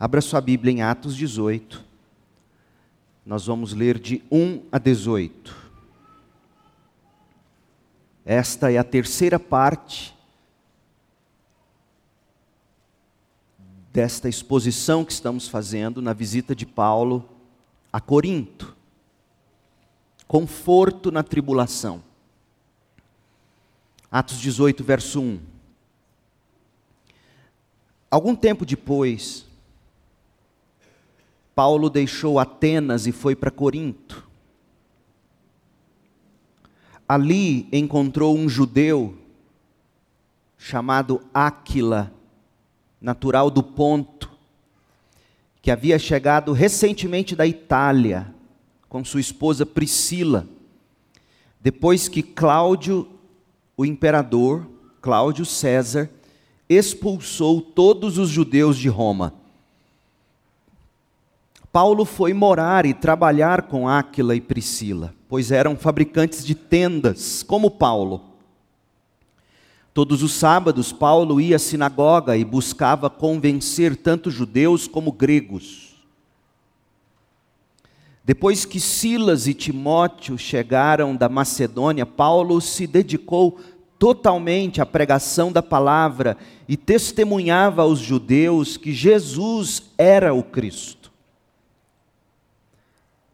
Abra sua Bíblia em Atos 18. Nós vamos ler de 1 a 18. Esta é a terceira parte desta exposição que estamos fazendo na visita de Paulo a Corinto. Conforto na tribulação. Atos 18, verso 1. Algum tempo depois, Paulo deixou Atenas e foi para Corinto. Ali encontrou um judeu chamado Áquila, natural do Ponto, que havia chegado recentemente da Itália com sua esposa Priscila, depois que Cláudio, o imperador, Cláudio César, expulsou todos os judeus de Roma. Paulo foi morar e trabalhar com Áquila e Priscila, pois eram fabricantes de tendas, como Paulo. Todos os sábados, Paulo ia à sinagoga e buscava convencer tanto judeus como gregos. Depois que Silas e Timóteo chegaram da Macedônia, Paulo se dedicou totalmente à pregação da palavra e testemunhava aos judeus que Jesus era o Cristo.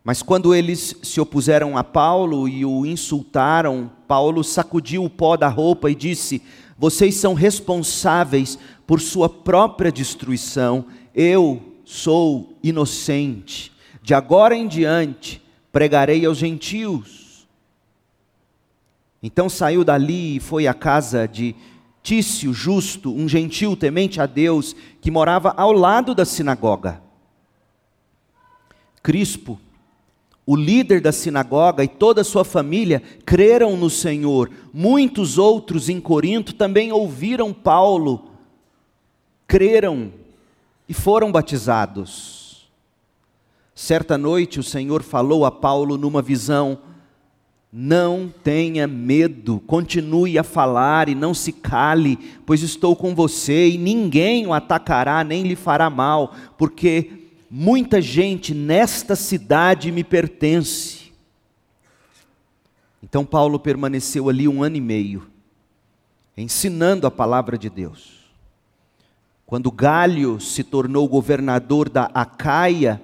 Mas quando eles se opuseram a Paulo e o insultaram, Paulo sacudiu o pó da roupa e disse: Vocês são responsáveis por sua própria destruição, eu sou inocente. De agora em diante pregarei aos gentios. Então saiu dali e foi à casa de Tício Justo, um gentil temente a Deus, que morava ao lado da sinagoga. Crispo, o líder da sinagoga e toda a sua família creram no Senhor. Muitos outros em Corinto também ouviram Paulo, creram e foram batizados. Certa noite o Senhor falou a Paulo numa visão: Não tenha medo, continue a falar e não se cale, pois estou com você e ninguém o atacará nem lhe fará mal, porque muita gente nesta cidade me pertence. Então Paulo permaneceu ali um ano e meio, ensinando a palavra de Deus. Quando Galho se tornou governador da Acaia,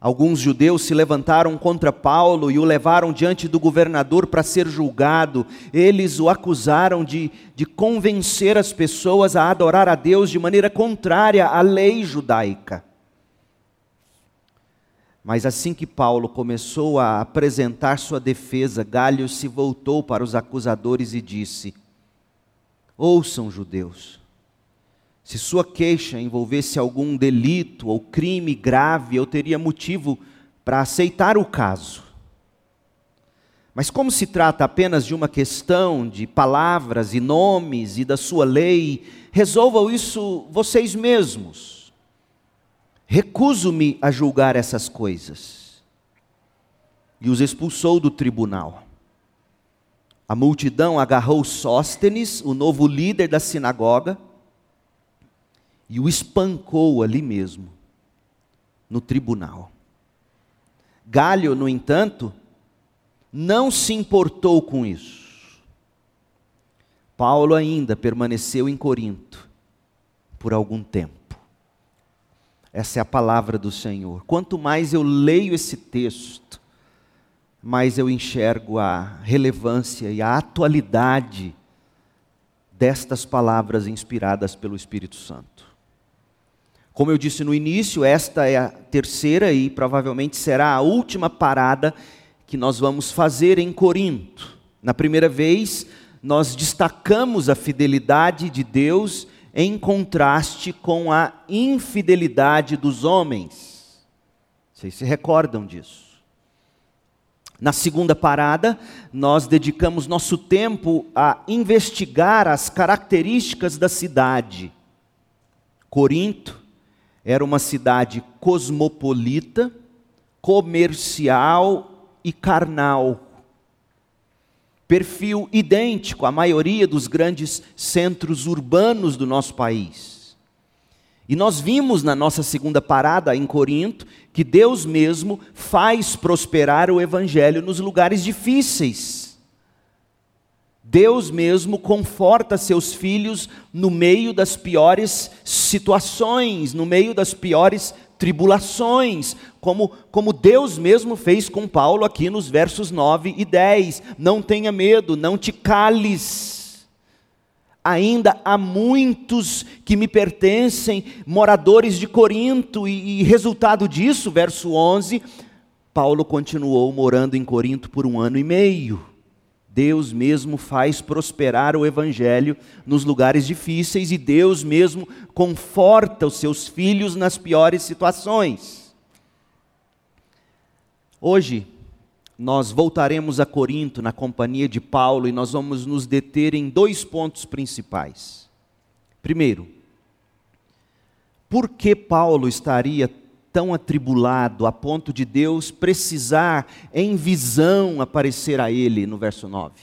alguns judeus se levantaram contra Paulo e o levaram diante do governador para ser julgado. Eles o acusaram de, de convencer as pessoas a adorar a Deus de maneira contrária à lei judaica. Mas assim que Paulo começou a apresentar sua defesa, Galho se voltou para os acusadores e disse: Ouçam, judeus, se sua queixa envolvesse algum delito ou crime grave, eu teria motivo para aceitar o caso. Mas como se trata apenas de uma questão de palavras e nomes e da sua lei, resolvam isso vocês mesmos Recuso-me a julgar essas coisas. E os expulsou do tribunal. A multidão agarrou Sóstenes, o novo líder da sinagoga, e o espancou ali mesmo, no tribunal. Galho, no entanto, não se importou com isso. Paulo ainda permaneceu em Corinto por algum tempo. Essa é a palavra do Senhor. Quanto mais eu leio esse texto, mais eu enxergo a relevância e a atualidade destas palavras inspiradas pelo Espírito Santo. Como eu disse no início, esta é a terceira e provavelmente será a última parada que nós vamos fazer em Corinto. Na primeira vez, nós destacamos a fidelidade de Deus em contraste com a infidelidade dos homens. Vocês se recordam disso? Na segunda parada, nós dedicamos nosso tempo a investigar as características da cidade. Corinto era uma cidade cosmopolita, comercial e carnal perfil idêntico à maioria dos grandes centros urbanos do nosso país. E nós vimos na nossa segunda parada em Corinto que Deus mesmo faz prosperar o evangelho nos lugares difíceis. Deus mesmo conforta seus filhos no meio das piores situações, no meio das piores tribulações, como, como Deus mesmo fez com Paulo aqui nos versos 9 e 10. Não tenha medo, não te cales ainda há muitos que me pertencem, moradores de Corinto, e, e, resultado disso, verso 11, Paulo continuou morando em Corinto por um ano e meio. Deus mesmo faz prosperar o evangelho nos lugares difíceis e Deus mesmo conforta os seus filhos nas piores situações. Hoje, nós voltaremos a Corinto na companhia de Paulo e nós vamos nos deter em dois pontos principais. Primeiro, por que Paulo estaria tão atribulado a ponto de Deus precisar em visão aparecer a ele no verso 9?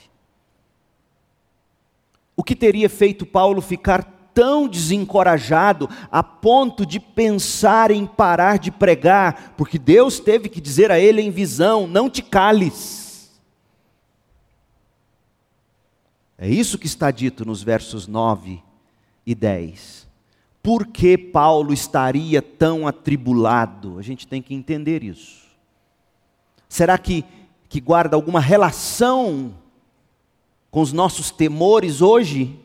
O que teria feito Paulo ficar tão desencorajado a ponto de pensar em parar de pregar, porque Deus teve que dizer a ele em visão: não te cales. É isso que está dito nos versos 9 e 10. Por que Paulo estaria tão atribulado? A gente tem que entender isso. Será que, que guarda alguma relação com os nossos temores hoje?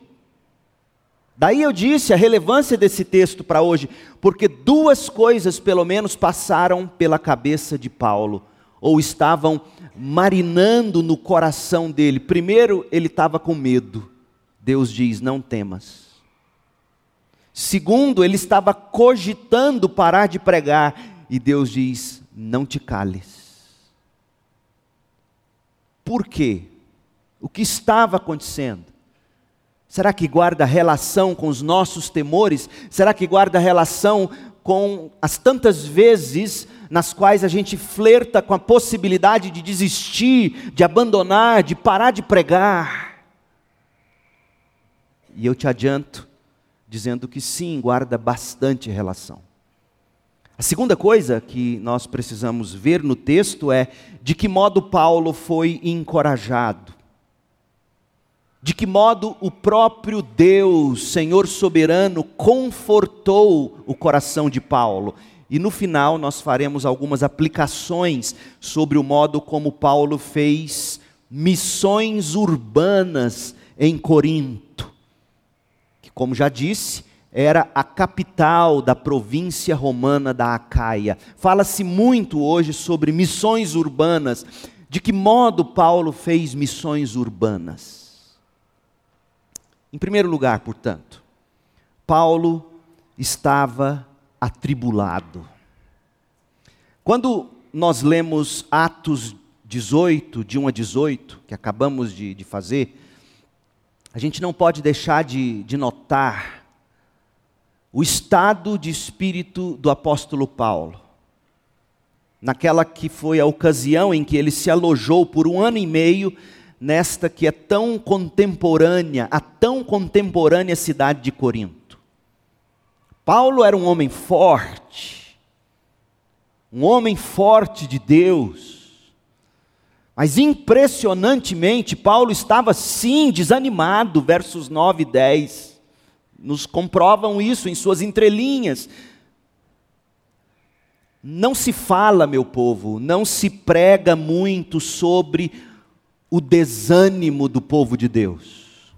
Daí eu disse a relevância desse texto para hoje, porque duas coisas pelo menos passaram pela cabeça de Paulo, ou estavam marinando no coração dele. Primeiro, ele estava com medo. Deus diz: Não temas. Segundo, ele estava cogitando parar de pregar, e Deus diz: Não te cales. Por quê? O que estava acontecendo? Será que guarda relação com os nossos temores? Será que guarda relação com as tantas vezes nas quais a gente flerta com a possibilidade de desistir, de abandonar, de parar de pregar? E eu te adianto, dizendo que sim, guarda bastante relação. A segunda coisa que nós precisamos ver no texto é de que modo Paulo foi encorajado. De que modo o próprio Deus, Senhor soberano, confortou o coração de Paulo. E no final nós faremos algumas aplicações sobre o modo como Paulo fez missões urbanas em Corinto, que, como já disse, era a capital da província romana da Acaia. Fala-se muito hoje sobre missões urbanas. De que modo Paulo fez missões urbanas? Em primeiro lugar, portanto, Paulo estava atribulado. Quando nós lemos Atos 18, de 1 a 18, que acabamos de, de fazer, a gente não pode deixar de, de notar o estado de espírito do apóstolo Paulo. Naquela que foi a ocasião em que ele se alojou por um ano e meio nesta que é tão contemporânea, a tão contemporânea cidade de Corinto. Paulo era um homem forte, um homem forte de Deus, mas impressionantemente, Paulo estava sim desanimado, versos 9 e 10, nos comprovam isso em suas entrelinhas. Não se fala, meu povo, não se prega muito sobre o desânimo do povo de Deus.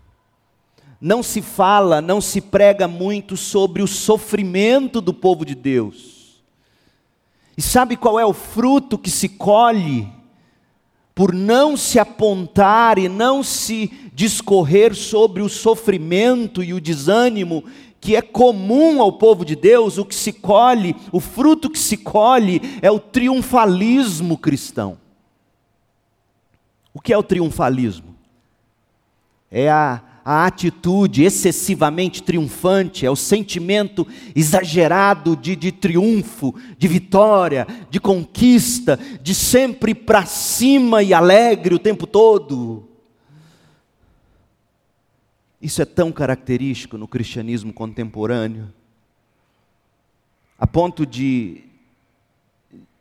Não se fala, não se prega muito sobre o sofrimento do povo de Deus. E sabe qual é o fruto que se colhe por não se apontar e não se discorrer sobre o sofrimento e o desânimo que é comum ao povo de Deus, o que se colhe, o fruto que se colhe é o triunfalismo cristão. O que é o triunfalismo? É a, a atitude excessivamente triunfante, é o sentimento exagerado de, de triunfo, de vitória, de conquista, de sempre para cima e alegre o tempo todo. Isso é tão característico no cristianismo contemporâneo. a ponto de,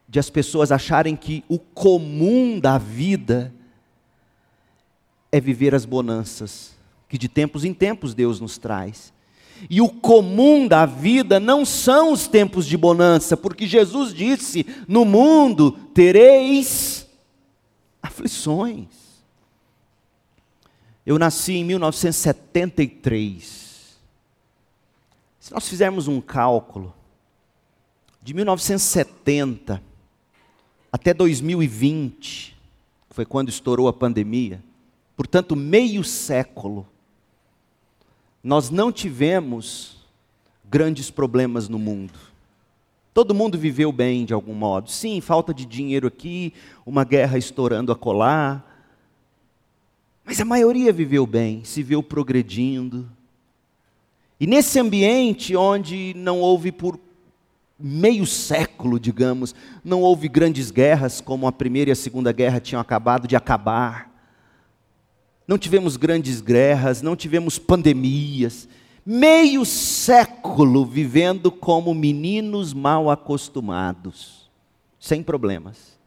de as pessoas acharem que o comum da vida é viver as bonanças que de tempos em tempos Deus nos traz. E o comum da vida não são os tempos de bonança, porque Jesus disse: No mundo tereis aflições. Eu nasci em 1973. Se nós fizermos um cálculo, de 1970 até 2020, que foi quando estourou a pandemia, portanto, meio século, nós não tivemos grandes problemas no mundo. Todo mundo viveu bem de algum modo. Sim, falta de dinheiro aqui, uma guerra estourando a colar. Mas a maioria viveu bem, se viu progredindo. E nesse ambiente onde não houve por meio século, digamos, não houve grandes guerras como a Primeira e a Segunda Guerra tinham acabado de acabar não tivemos grandes guerras, não tivemos pandemias, meio século vivendo como meninos mal acostumados, sem problemas.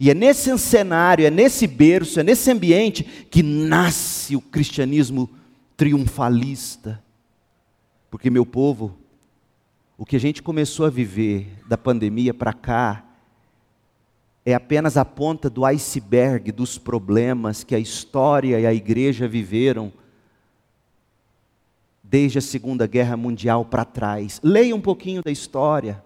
E é nesse cenário, é nesse berço, é nesse ambiente que nasce o cristianismo triunfalista. Porque, meu povo, o que a gente começou a viver da pandemia para cá é apenas a ponta do iceberg dos problemas que a história e a igreja viveram desde a Segunda Guerra Mundial para trás. Leia um pouquinho da história.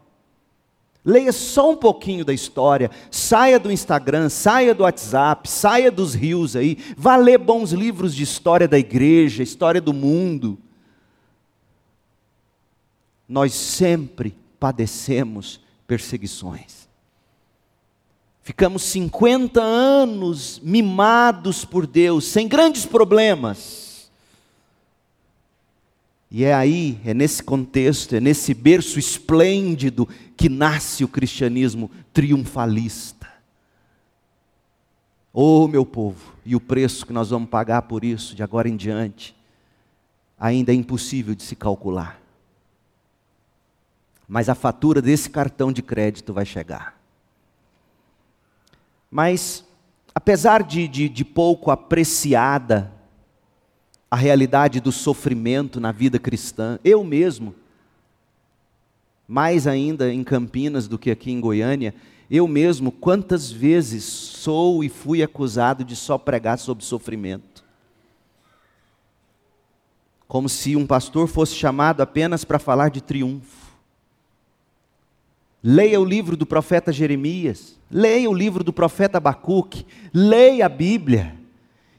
Leia só um pouquinho da história. Saia do Instagram, saia do WhatsApp, saia dos rios aí. Vá ler bons livros de história da igreja, história do mundo. Nós sempre padecemos perseguições. Ficamos 50 anos mimados por Deus, sem grandes problemas. E é aí, é nesse contexto, é nesse berço esplêndido que nasce o cristianismo triunfalista. Oh, meu povo, e o preço que nós vamos pagar por isso de agora em diante, ainda é impossível de se calcular. Mas a fatura desse cartão de crédito vai chegar. Mas, apesar de, de, de pouco apreciada a realidade do sofrimento na vida cristã, eu mesmo, mais ainda em Campinas do que aqui em Goiânia, eu mesmo, quantas vezes sou e fui acusado de só pregar sobre sofrimento. Como se um pastor fosse chamado apenas para falar de triunfo. Leia o livro do profeta Jeremias, leia o livro do profeta Abacuque, leia a Bíblia.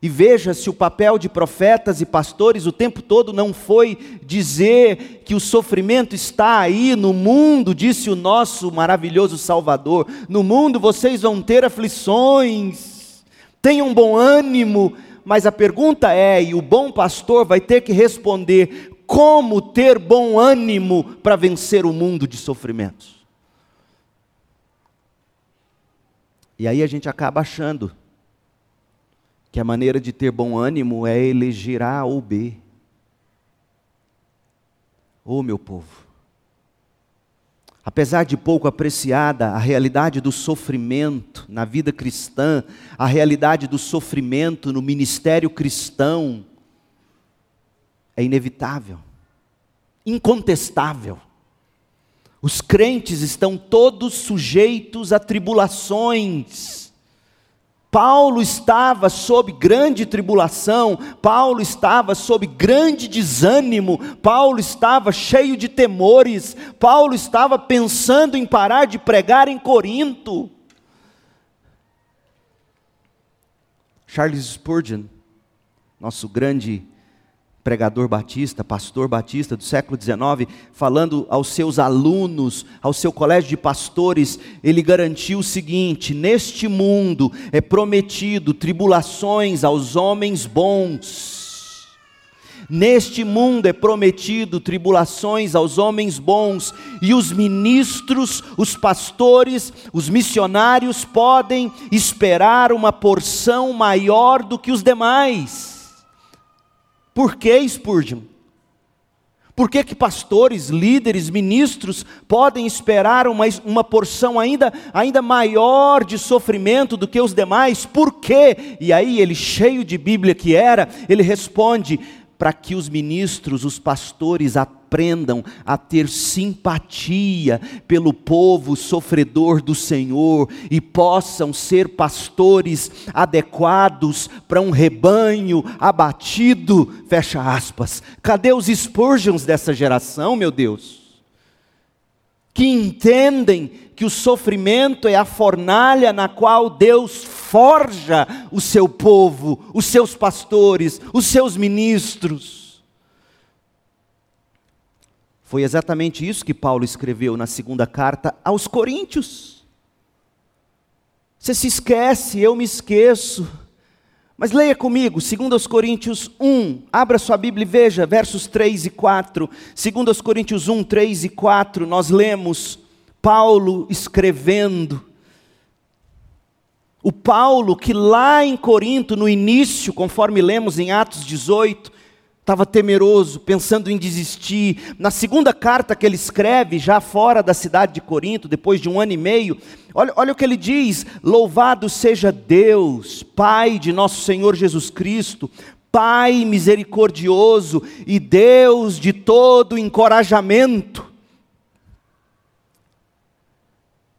E veja se o papel de profetas e pastores o tempo todo não foi dizer que o sofrimento está aí no mundo, disse o nosso maravilhoso Salvador. No mundo vocês vão ter aflições, tenham bom ânimo, mas a pergunta é: e o bom pastor vai ter que responder como ter bom ânimo para vencer o mundo de sofrimentos? E aí a gente acaba achando que a maneira de ter bom ânimo é eleger A ou B. Ô oh, meu povo, apesar de pouco apreciada a realidade do sofrimento na vida cristã, a realidade do sofrimento no ministério cristão, é inevitável, incontestável. Os crentes estão todos sujeitos a tribulações. Paulo estava sob grande tribulação, Paulo estava sob grande desânimo, Paulo estava cheio de temores, Paulo estava pensando em parar de pregar em Corinto. Charles Spurgeon, nosso grande pregador batista, pastor batista do século XIX, falando aos seus alunos, ao seu colégio de pastores, ele garantiu o seguinte: neste mundo é prometido tribulações aos homens bons. Neste mundo é prometido tribulações aos homens bons, e os ministros, os pastores, os missionários podem esperar uma porção maior do que os demais. Por que, Spurgeon? Por que, que pastores, líderes, ministros podem esperar uma, uma porção ainda, ainda maior de sofrimento do que os demais? Por quê? E aí ele, cheio de Bíblia que era, ele responde: para que os ministros, os pastores aprendam a ter simpatia pelo povo sofredor do Senhor e possam ser pastores adequados para um rebanho abatido. Fecha aspas. Cadê os Spurgeons dessa geração, meu Deus? Que entendem que o sofrimento é a fornalha na qual Deus forja o seu povo, os seus pastores, os seus ministros. Foi exatamente isso que Paulo escreveu na segunda carta aos Coríntios. Você se esquece, eu me esqueço. Mas leia comigo, 2 Coríntios 1, abra sua Bíblia e veja, versos 3 e 4. 2 Coríntios 1, 3 e 4, nós lemos Paulo escrevendo. O Paulo que lá em Corinto, no início, conforme lemos em Atos 18, estava temeroso, pensando em desistir. Na segunda carta que ele escreve, já fora da cidade de Corinto, depois de um ano e meio, olha, olha o que ele diz: Louvado seja Deus, Pai de nosso Senhor Jesus Cristo, Pai misericordioso e Deus de todo encorajamento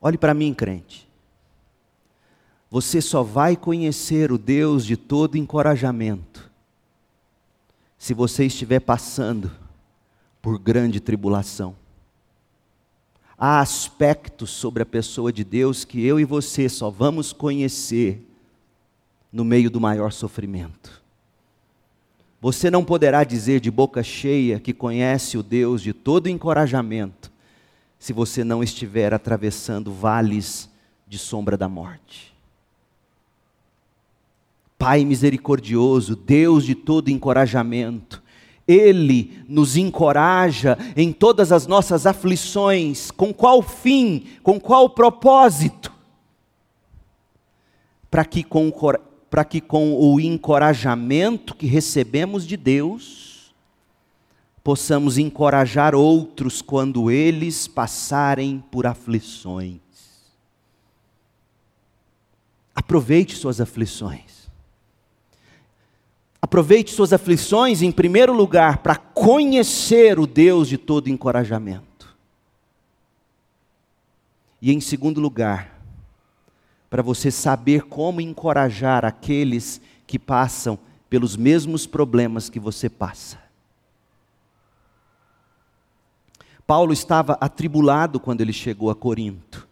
Olhe para mim, crente. Você só vai conhecer o Deus de todo encorajamento se você estiver passando por grande tribulação. Há aspectos sobre a pessoa de Deus que eu e você só vamos conhecer no meio do maior sofrimento. Você não poderá dizer de boca cheia que conhece o Deus de todo encorajamento se você não estiver atravessando vales de sombra da morte. Pai misericordioso, Deus de todo encorajamento, Ele nos encoraja em todas as nossas aflições, com qual fim, com qual propósito? Para que com, para que com o encorajamento que recebemos de Deus, possamos encorajar outros quando eles passarem por aflições. Aproveite suas aflições. Aproveite suas aflições, em primeiro lugar, para conhecer o Deus de todo encorajamento. E em segundo lugar, para você saber como encorajar aqueles que passam pelos mesmos problemas que você passa. Paulo estava atribulado quando ele chegou a Corinto.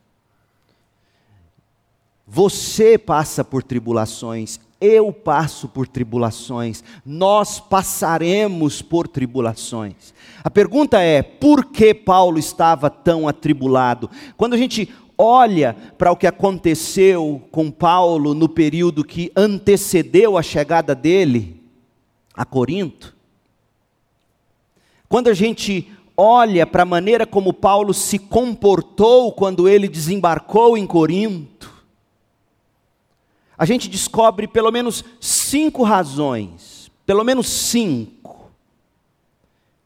Você passa por tribulações, eu passo por tribulações, nós passaremos por tribulações. A pergunta é: por que Paulo estava tão atribulado? Quando a gente olha para o que aconteceu com Paulo no período que antecedeu a chegada dele a Corinto, quando a gente olha para a maneira como Paulo se comportou quando ele desembarcou em Corinto, a gente descobre pelo menos cinco razões, pelo menos cinco,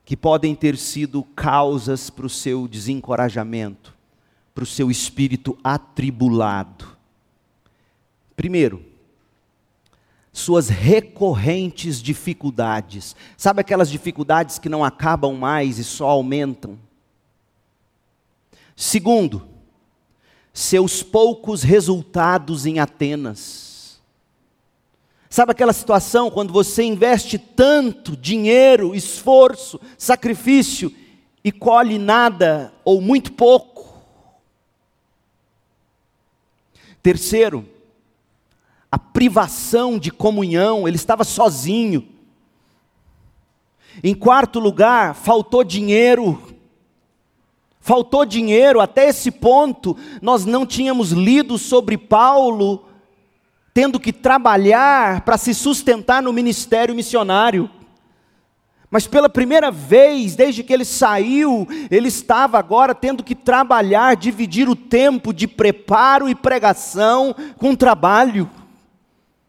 que podem ter sido causas para o seu desencorajamento, para o seu espírito atribulado. Primeiro, suas recorrentes dificuldades. Sabe aquelas dificuldades que não acabam mais e só aumentam? Segundo, seus poucos resultados em Atenas. Sabe aquela situação quando você investe tanto dinheiro, esforço, sacrifício e colhe nada ou muito pouco? Terceiro, a privação de comunhão, ele estava sozinho. Em quarto lugar, faltou dinheiro. Faltou dinheiro, até esse ponto, nós não tínhamos lido sobre Paulo tendo que trabalhar para se sustentar no ministério missionário. Mas pela primeira vez, desde que ele saiu, ele estava agora tendo que trabalhar, dividir o tempo de preparo e pregação com trabalho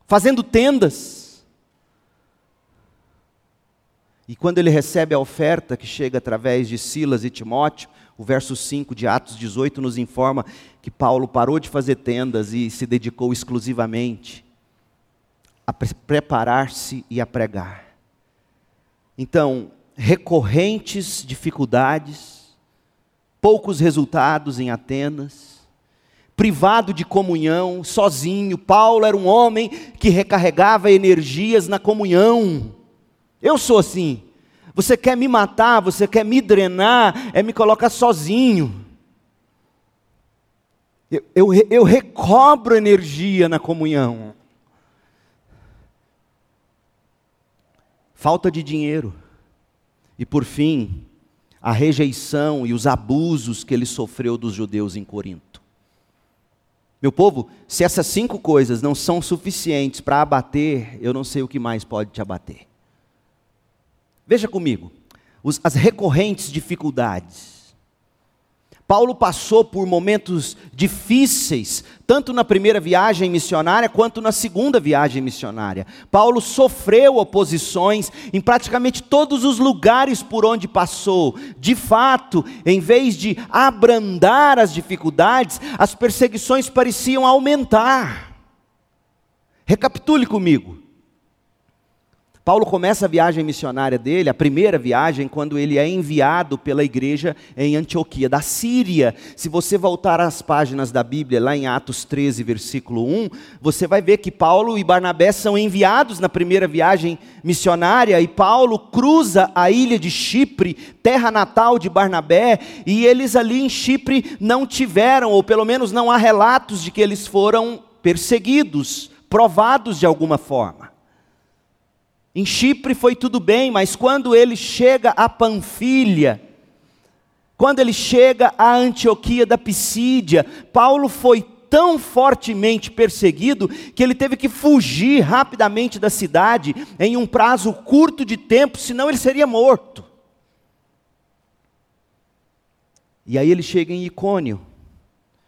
fazendo tendas. E quando ele recebe a oferta que chega através de Silas e Timóteo, o verso 5 de Atos 18 nos informa que Paulo parou de fazer tendas e se dedicou exclusivamente a preparar-se e a pregar. Então, recorrentes dificuldades, poucos resultados em Atenas, privado de comunhão, sozinho. Paulo era um homem que recarregava energias na comunhão. Eu sou assim. Você quer me matar, você quer me drenar, é me colocar sozinho. Eu, eu, eu recobro energia na comunhão. Falta de dinheiro. E por fim, a rejeição e os abusos que ele sofreu dos judeus em Corinto. Meu povo, se essas cinco coisas não são suficientes para abater, eu não sei o que mais pode te abater. Veja comigo, os, as recorrentes dificuldades. Paulo passou por momentos difíceis, tanto na primeira viagem missionária quanto na segunda viagem missionária. Paulo sofreu oposições em praticamente todos os lugares por onde passou. De fato, em vez de abrandar as dificuldades, as perseguições pareciam aumentar. Recapitule comigo. Paulo começa a viagem missionária dele, a primeira viagem, quando ele é enviado pela igreja em Antioquia, da Síria. Se você voltar às páginas da Bíblia, lá em Atos 13, versículo 1, você vai ver que Paulo e Barnabé são enviados na primeira viagem missionária, e Paulo cruza a ilha de Chipre, terra natal de Barnabé, e eles ali em Chipre não tiveram, ou pelo menos não há relatos de que eles foram perseguidos, provados de alguma forma. Em Chipre foi tudo bem, mas quando ele chega a Panfilha, quando ele chega a Antioquia da Pisídia, Paulo foi tão fortemente perseguido que ele teve que fugir rapidamente da cidade em um prazo curto de tempo, senão ele seria morto. E aí ele chega em Icônio.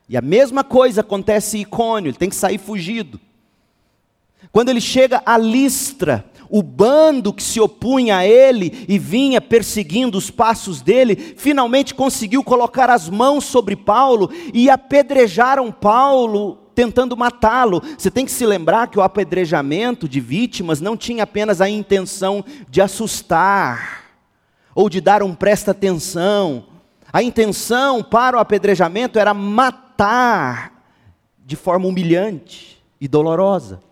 E a mesma coisa acontece em Icônio, ele tem que sair fugido. Quando ele chega a Listra, o bando que se opunha a ele e vinha perseguindo os passos dele, finalmente conseguiu colocar as mãos sobre Paulo e apedrejaram Paulo, tentando matá-lo. Você tem que se lembrar que o apedrejamento de vítimas não tinha apenas a intenção de assustar ou de dar um presta atenção. A intenção para o apedrejamento era matar de forma humilhante e dolorosa.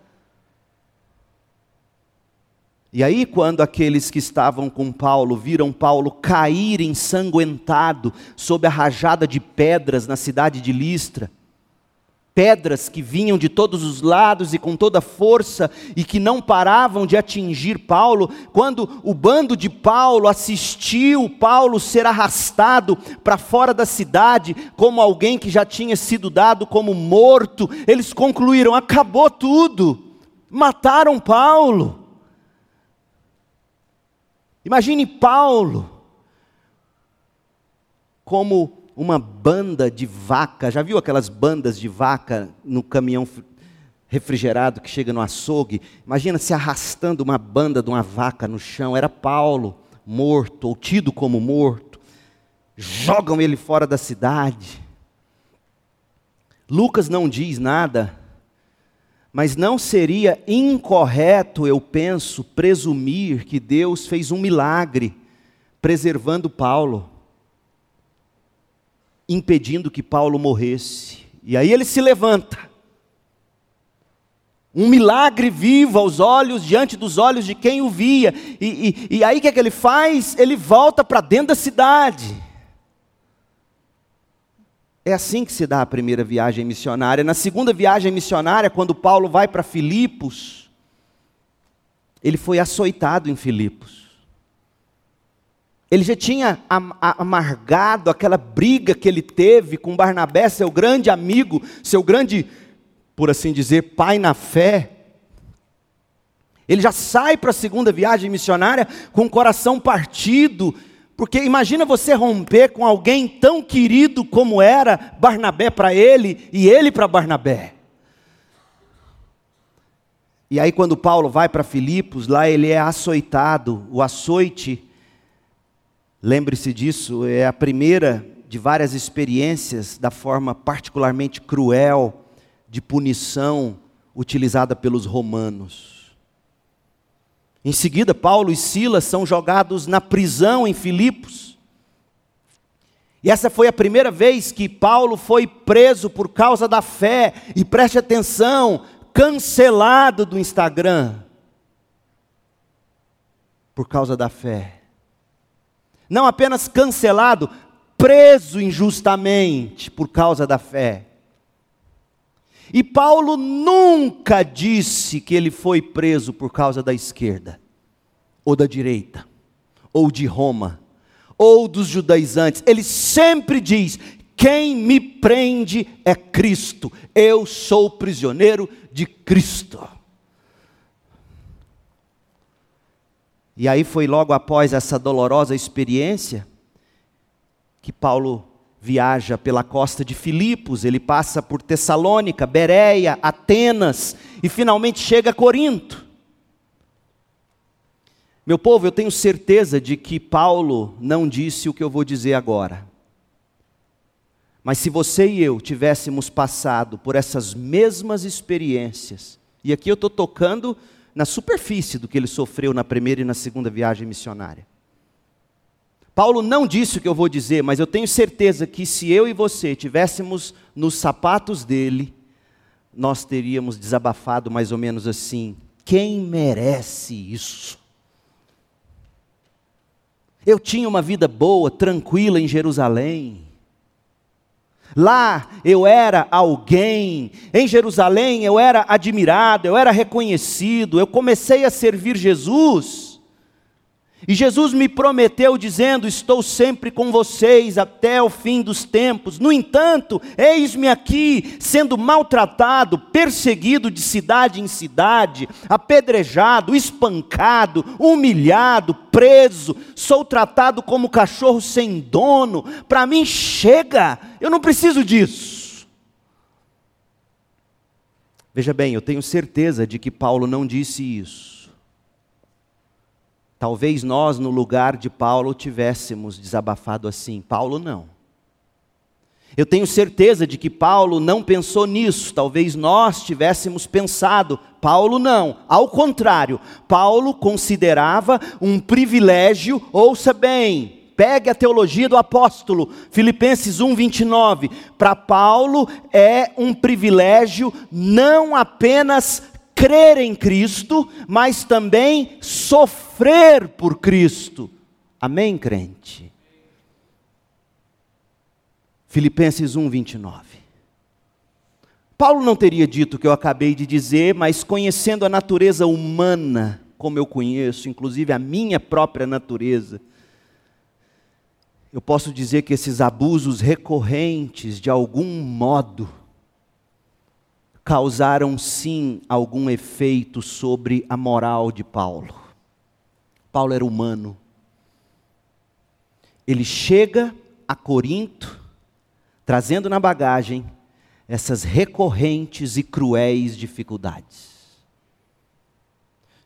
E aí, quando aqueles que estavam com Paulo viram Paulo cair ensanguentado sob a rajada de pedras na cidade de Listra, pedras que vinham de todos os lados e com toda força e que não paravam de atingir Paulo, quando o bando de Paulo assistiu Paulo ser arrastado para fora da cidade, como alguém que já tinha sido dado como morto, eles concluíram: acabou tudo, mataram Paulo. Imagine Paulo como uma banda de vaca. Já viu aquelas bandas de vaca no caminhão refrigerado que chega no açougue? Imagina se arrastando uma banda de uma vaca no chão. Era Paulo, morto ou tido como morto. Jogam ele fora da cidade. Lucas não diz nada mas não seria incorreto, eu penso, presumir que Deus fez um milagre preservando Paulo, impedindo que Paulo morresse. E aí ele se levanta. Um milagre vivo aos olhos, diante dos olhos de quem o via. E, e, e aí o que, é que ele faz? Ele volta para dentro da cidade. É assim que se dá a primeira viagem missionária. Na segunda viagem missionária, quando Paulo vai para Filipos, ele foi açoitado em Filipos. Ele já tinha amargado aquela briga que ele teve com Barnabé, seu grande amigo, seu grande, por assim dizer, pai na fé. Ele já sai para a segunda viagem missionária com o coração partido, porque imagina você romper com alguém tão querido como era Barnabé para ele e ele para Barnabé. E aí, quando Paulo vai para Filipos, lá ele é açoitado. O açoite, lembre-se disso, é a primeira de várias experiências da forma particularmente cruel de punição utilizada pelos romanos. Em seguida, Paulo e Silas são jogados na prisão em Filipos. E essa foi a primeira vez que Paulo foi preso por causa da fé. E preste atenção, cancelado do Instagram por causa da fé. Não apenas cancelado, preso injustamente por causa da fé. E Paulo nunca disse que ele foi preso por causa da esquerda, ou da direita, ou de Roma, ou dos judaizantes. Ele sempre diz: quem me prende é Cristo. Eu sou prisioneiro de Cristo. E aí foi logo após essa dolorosa experiência que Paulo viaja pela costa de Filipos, ele passa por Tessalônica, Bereia, Atenas e finalmente chega a Corinto. Meu povo, eu tenho certeza de que Paulo não disse o que eu vou dizer agora. Mas se você e eu tivéssemos passado por essas mesmas experiências, e aqui eu estou tocando na superfície do que ele sofreu na primeira e na segunda viagem missionária. Paulo não disse o que eu vou dizer, mas eu tenho certeza que se eu e você tivéssemos nos sapatos dele, nós teríamos desabafado mais ou menos assim: quem merece isso? Eu tinha uma vida boa, tranquila em Jerusalém. Lá eu era alguém, em Jerusalém eu era admirado, eu era reconhecido, eu comecei a servir Jesus. E Jesus me prometeu, dizendo: Estou sempre com vocês até o fim dos tempos. No entanto, eis-me aqui, sendo maltratado, perseguido de cidade em cidade, apedrejado, espancado, humilhado, preso, sou tratado como cachorro sem dono. Para mim, chega, eu não preciso disso. Veja bem, eu tenho certeza de que Paulo não disse isso Talvez nós, no lugar de Paulo, tivéssemos desabafado assim. Paulo não. Eu tenho certeza de que Paulo não pensou nisso, talvez nós tivéssemos pensado, Paulo não. Ao contrário, Paulo considerava um privilégio, ouça bem, pegue a teologia do apóstolo, Filipenses 1, 29. Para Paulo é um privilégio não apenas crer em Cristo, mas também sofrer por Cristo. Amém, crente? Filipenses 1, 29. Paulo não teria dito o que eu acabei de dizer, mas conhecendo a natureza humana, como eu conheço, inclusive a minha própria natureza, eu posso dizer que esses abusos recorrentes, de algum modo, causaram sim algum efeito sobre a moral de Paulo. Paulo era humano. Ele chega a Corinto, trazendo na bagagem essas recorrentes e cruéis dificuldades.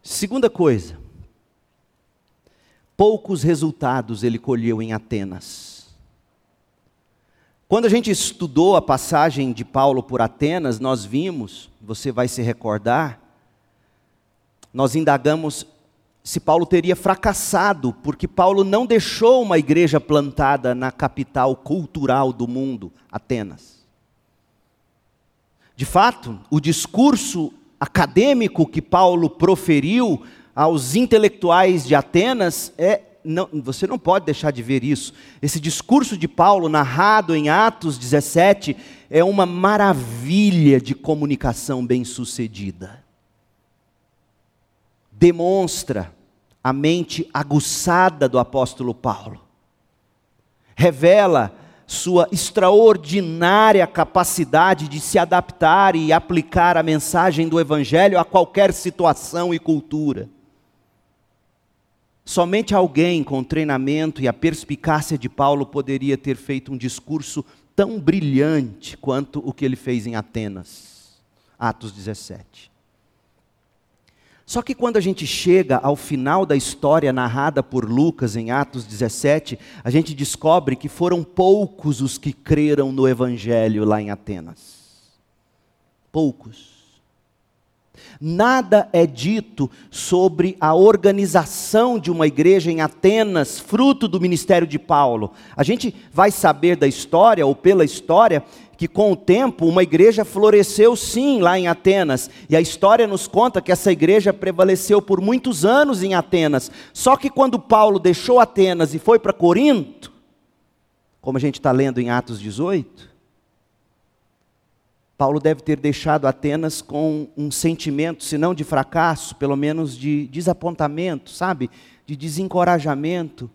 Segunda coisa, poucos resultados ele colheu em Atenas. Quando a gente estudou a passagem de Paulo por Atenas, nós vimos, você vai se recordar, nós indagamos se Paulo teria fracassado, porque Paulo não deixou uma igreja plantada na capital cultural do mundo, Atenas. De fato, o discurso acadêmico que Paulo proferiu aos intelectuais de Atenas é não, você não pode deixar de ver isso. Esse discurso de Paulo, narrado em Atos 17, é uma maravilha de comunicação bem-sucedida. Demonstra a mente aguçada do apóstolo Paulo. Revela sua extraordinária capacidade de se adaptar e aplicar a mensagem do Evangelho a qualquer situação e cultura. Somente alguém com treinamento e a perspicácia de Paulo poderia ter feito um discurso tão brilhante quanto o que ele fez em Atenas, Atos 17. Só que quando a gente chega ao final da história narrada por Lucas em Atos 17, a gente descobre que foram poucos os que creram no Evangelho lá em Atenas. Poucos. Nada é dito sobre a organização de uma igreja em Atenas, fruto do ministério de Paulo. A gente vai saber da história, ou pela história, que com o tempo uma igreja floresceu sim lá em Atenas, e a história nos conta que essa igreja prevaleceu por muitos anos em Atenas. Só que quando Paulo deixou Atenas e foi para Corinto, como a gente está lendo em Atos 18, Paulo deve ter deixado Atenas com um sentimento, se não de fracasso, pelo menos de desapontamento, sabe? De desencorajamento.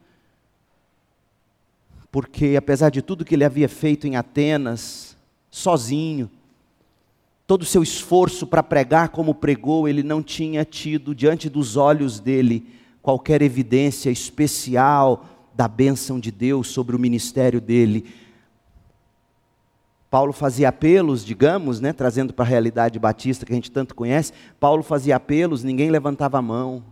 Porque apesar de tudo que ele havia feito em Atenas, sozinho. Todo o seu esforço para pregar como pregou, ele não tinha tido diante dos olhos dele qualquer evidência especial da bênção de Deus sobre o ministério dele. Paulo fazia apelos, digamos, né, trazendo para a realidade batista que a gente tanto conhece. Paulo fazia apelos, ninguém levantava a mão.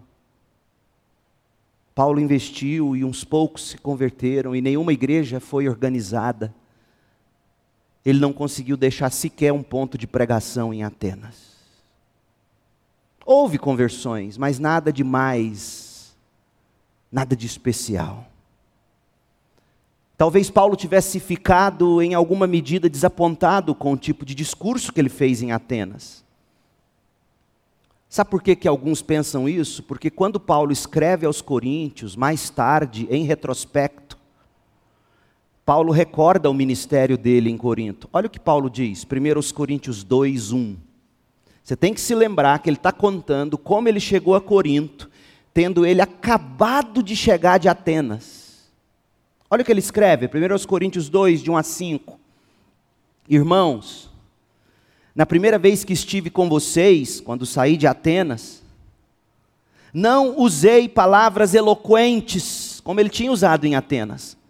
Paulo investiu e uns poucos se converteram e nenhuma igreja foi organizada ele não conseguiu deixar sequer um ponto de pregação em Atenas. Houve conversões, mas nada de mais, nada de especial. Talvez Paulo tivesse ficado, em alguma medida, desapontado com o tipo de discurso que ele fez em Atenas. Sabe por que, que alguns pensam isso? Porque quando Paulo escreve aos Coríntios, mais tarde, em retrospecto, Paulo recorda o ministério dele em Corinto. Olha o que Paulo diz, 1 Coríntios 2, 1. Você tem que se lembrar que ele está contando como ele chegou a Corinto, tendo ele acabado de chegar de Atenas. Olha o que ele escreve, 1 Coríntios 2, de 1 a 5. Irmãos, na primeira vez que estive com vocês, quando saí de Atenas, não usei palavras eloquentes, como ele tinha usado em Atenas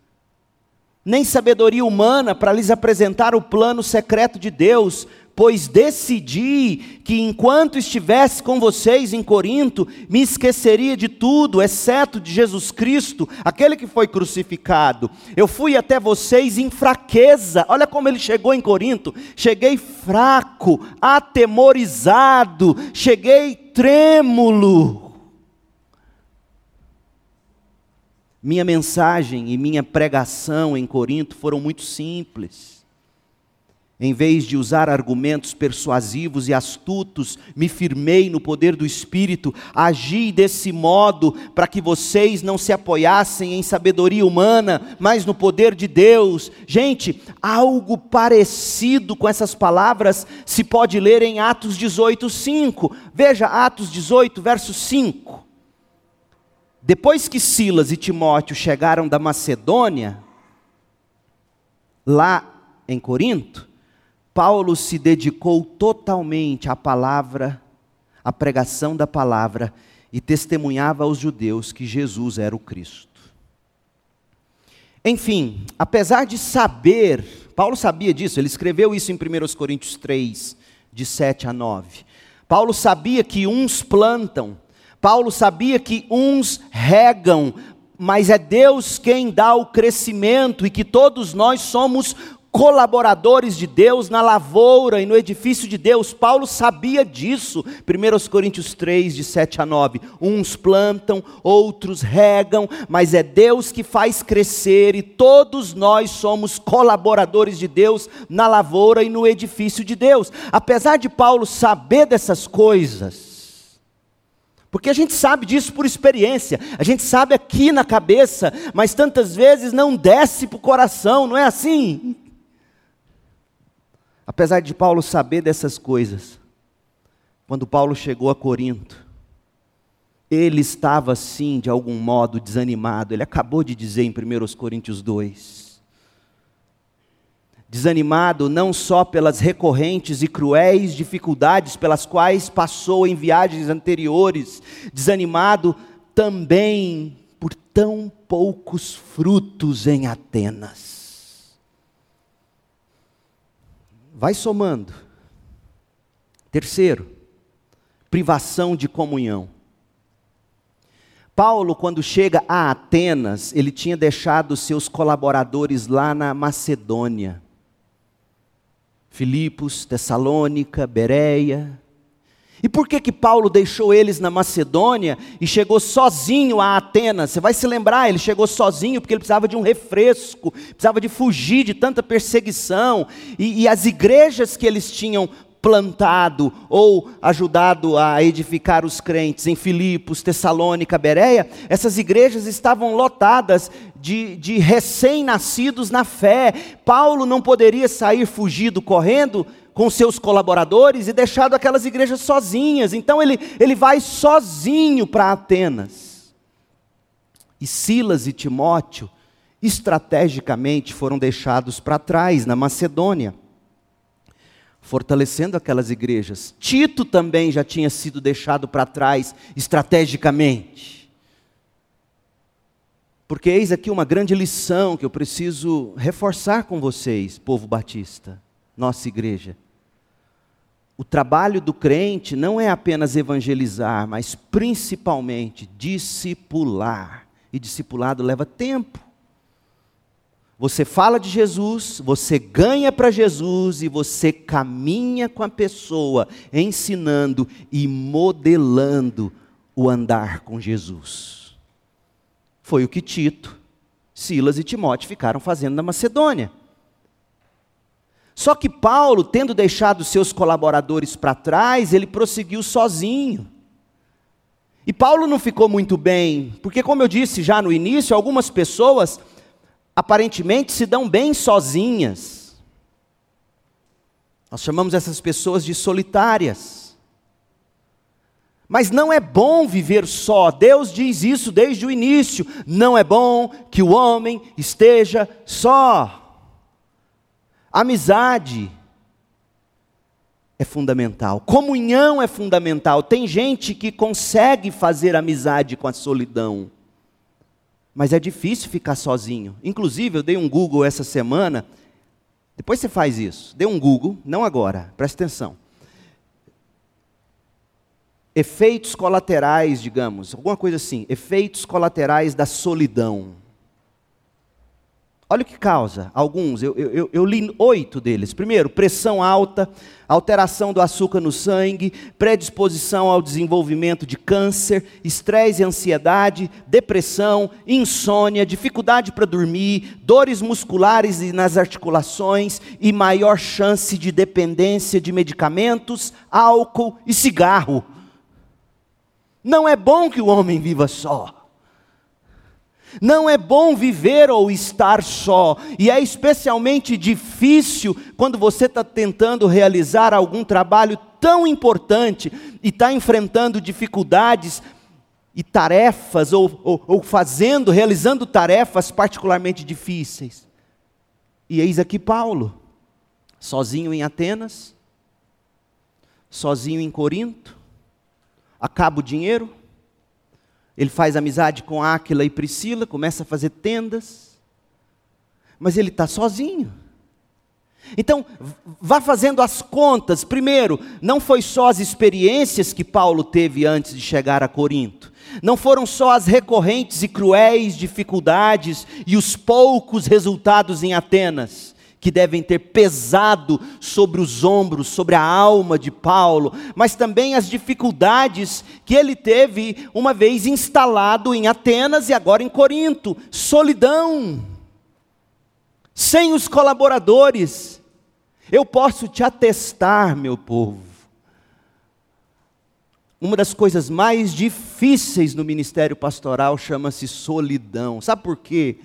nem sabedoria humana para lhes apresentar o plano secreto de Deus, pois decidi que enquanto estivesse com vocês em Corinto, me esqueceria de tudo, exceto de Jesus Cristo, aquele que foi crucificado. Eu fui até vocês em fraqueza, olha como ele chegou em Corinto: cheguei fraco, atemorizado, cheguei trêmulo. Minha mensagem e minha pregação em Corinto foram muito simples. Em vez de usar argumentos persuasivos e astutos, me firmei no poder do Espírito, agi desse modo para que vocês não se apoiassem em sabedoria humana, mas no poder de Deus. Gente, algo parecido com essas palavras se pode ler em Atos 18, 5. Veja Atos 18, verso 5. Depois que Silas e Timóteo chegaram da Macedônia, lá em Corinto, Paulo se dedicou totalmente à palavra, à pregação da palavra e testemunhava aos judeus que Jesus era o Cristo. Enfim, apesar de saber, Paulo sabia disso, ele escreveu isso em 1 Coríntios 3, de 7 a 9. Paulo sabia que uns plantam Paulo sabia que uns regam, mas é Deus quem dá o crescimento e que todos nós somos colaboradores de Deus na lavoura e no edifício de Deus. Paulo sabia disso. 1 Coríntios 3, de 7 a 9. Uns plantam, outros regam, mas é Deus que faz crescer e todos nós somos colaboradores de Deus na lavoura e no edifício de Deus. Apesar de Paulo saber dessas coisas, porque a gente sabe disso por experiência, a gente sabe aqui na cabeça, mas tantas vezes não desce para o coração, não é assim? Apesar de Paulo saber dessas coisas, quando Paulo chegou a Corinto, ele estava sim, de algum modo, desanimado. Ele acabou de dizer em 1 Coríntios 2 desanimado não só pelas recorrentes e cruéis dificuldades pelas quais passou em viagens anteriores, desanimado também por tão poucos frutos em Atenas. Vai somando. Terceiro, privação de comunhão. Paulo, quando chega a Atenas, ele tinha deixado seus colaboradores lá na Macedônia. Filipos, Tessalônica, Bereia. E por que que Paulo deixou eles na Macedônia e chegou sozinho a Atenas? Você vai se lembrar, ele chegou sozinho porque ele precisava de um refresco, precisava de fugir de tanta perseguição. E, e as igrejas que eles tinham plantado ou ajudado a edificar os crentes em Filipos, Tessalônica, Bereia, essas igrejas estavam lotadas de, de recém-nascidos na fé. Paulo não poderia sair fugido, correndo com seus colaboradores e deixado aquelas igrejas sozinhas. Então ele, ele vai sozinho para Atenas. E Silas e Timóteo, estrategicamente, foram deixados para trás, na Macedônia fortalecendo aquelas igrejas. Tito também já tinha sido deixado para trás estrategicamente. Porque eis aqui uma grande lição que eu preciso reforçar com vocês, povo batista, nossa igreja. O trabalho do crente não é apenas evangelizar, mas principalmente discipular. E discipulado leva tempo. Você fala de Jesus, você ganha para Jesus e você caminha com a pessoa, ensinando e modelando o andar com Jesus. Foi o que Tito, Silas e Timóteo ficaram fazendo na Macedônia. Só que Paulo, tendo deixado seus colaboradores para trás, ele prosseguiu sozinho. E Paulo não ficou muito bem, porque, como eu disse já no início, algumas pessoas aparentemente se dão bem sozinhas. Nós chamamos essas pessoas de solitárias. Mas não é bom viver só, Deus diz isso desde o início. Não é bom que o homem esteja só. Amizade é fundamental, comunhão é fundamental. Tem gente que consegue fazer amizade com a solidão. Mas é difícil ficar sozinho. Inclusive, eu dei um Google essa semana. Depois você faz isso. Dê um Google, não agora, presta atenção. Efeitos colaterais, digamos, alguma coisa assim. Efeitos colaterais da solidão. Olha o que causa, alguns, eu, eu, eu, li oito deles. Primeiro, pressão alta, alteração do açúcar no sangue, predisposição ao desenvolvimento de câncer, estresse e ansiedade, depressão, insônia, dificuldade para dormir, dores musculares e nas articulações e maior chance de dependência de medicamentos, álcool e cigarro. Não é bom que o homem viva só. Não é bom viver ou estar só, e é especialmente difícil quando você está tentando realizar algum trabalho tão importante e está enfrentando dificuldades e tarefas, ou, ou, ou fazendo, realizando tarefas particularmente difíceis. E eis aqui Paulo, sozinho em Atenas, sozinho em Corinto, acaba o dinheiro ele faz amizade com Áquila e Priscila, começa a fazer tendas, mas ele está sozinho. Então, vá fazendo as contas. Primeiro, não foi só as experiências que Paulo teve antes de chegar a Corinto. Não foram só as recorrentes e cruéis dificuldades e os poucos resultados em Atenas que devem ter pesado sobre os ombros, sobre a alma de Paulo, mas também as dificuldades que ele teve uma vez instalado em Atenas e agora em Corinto solidão, sem os colaboradores. Eu posso te atestar, meu povo, uma das coisas mais difíceis no ministério pastoral chama-se solidão. Sabe por quê?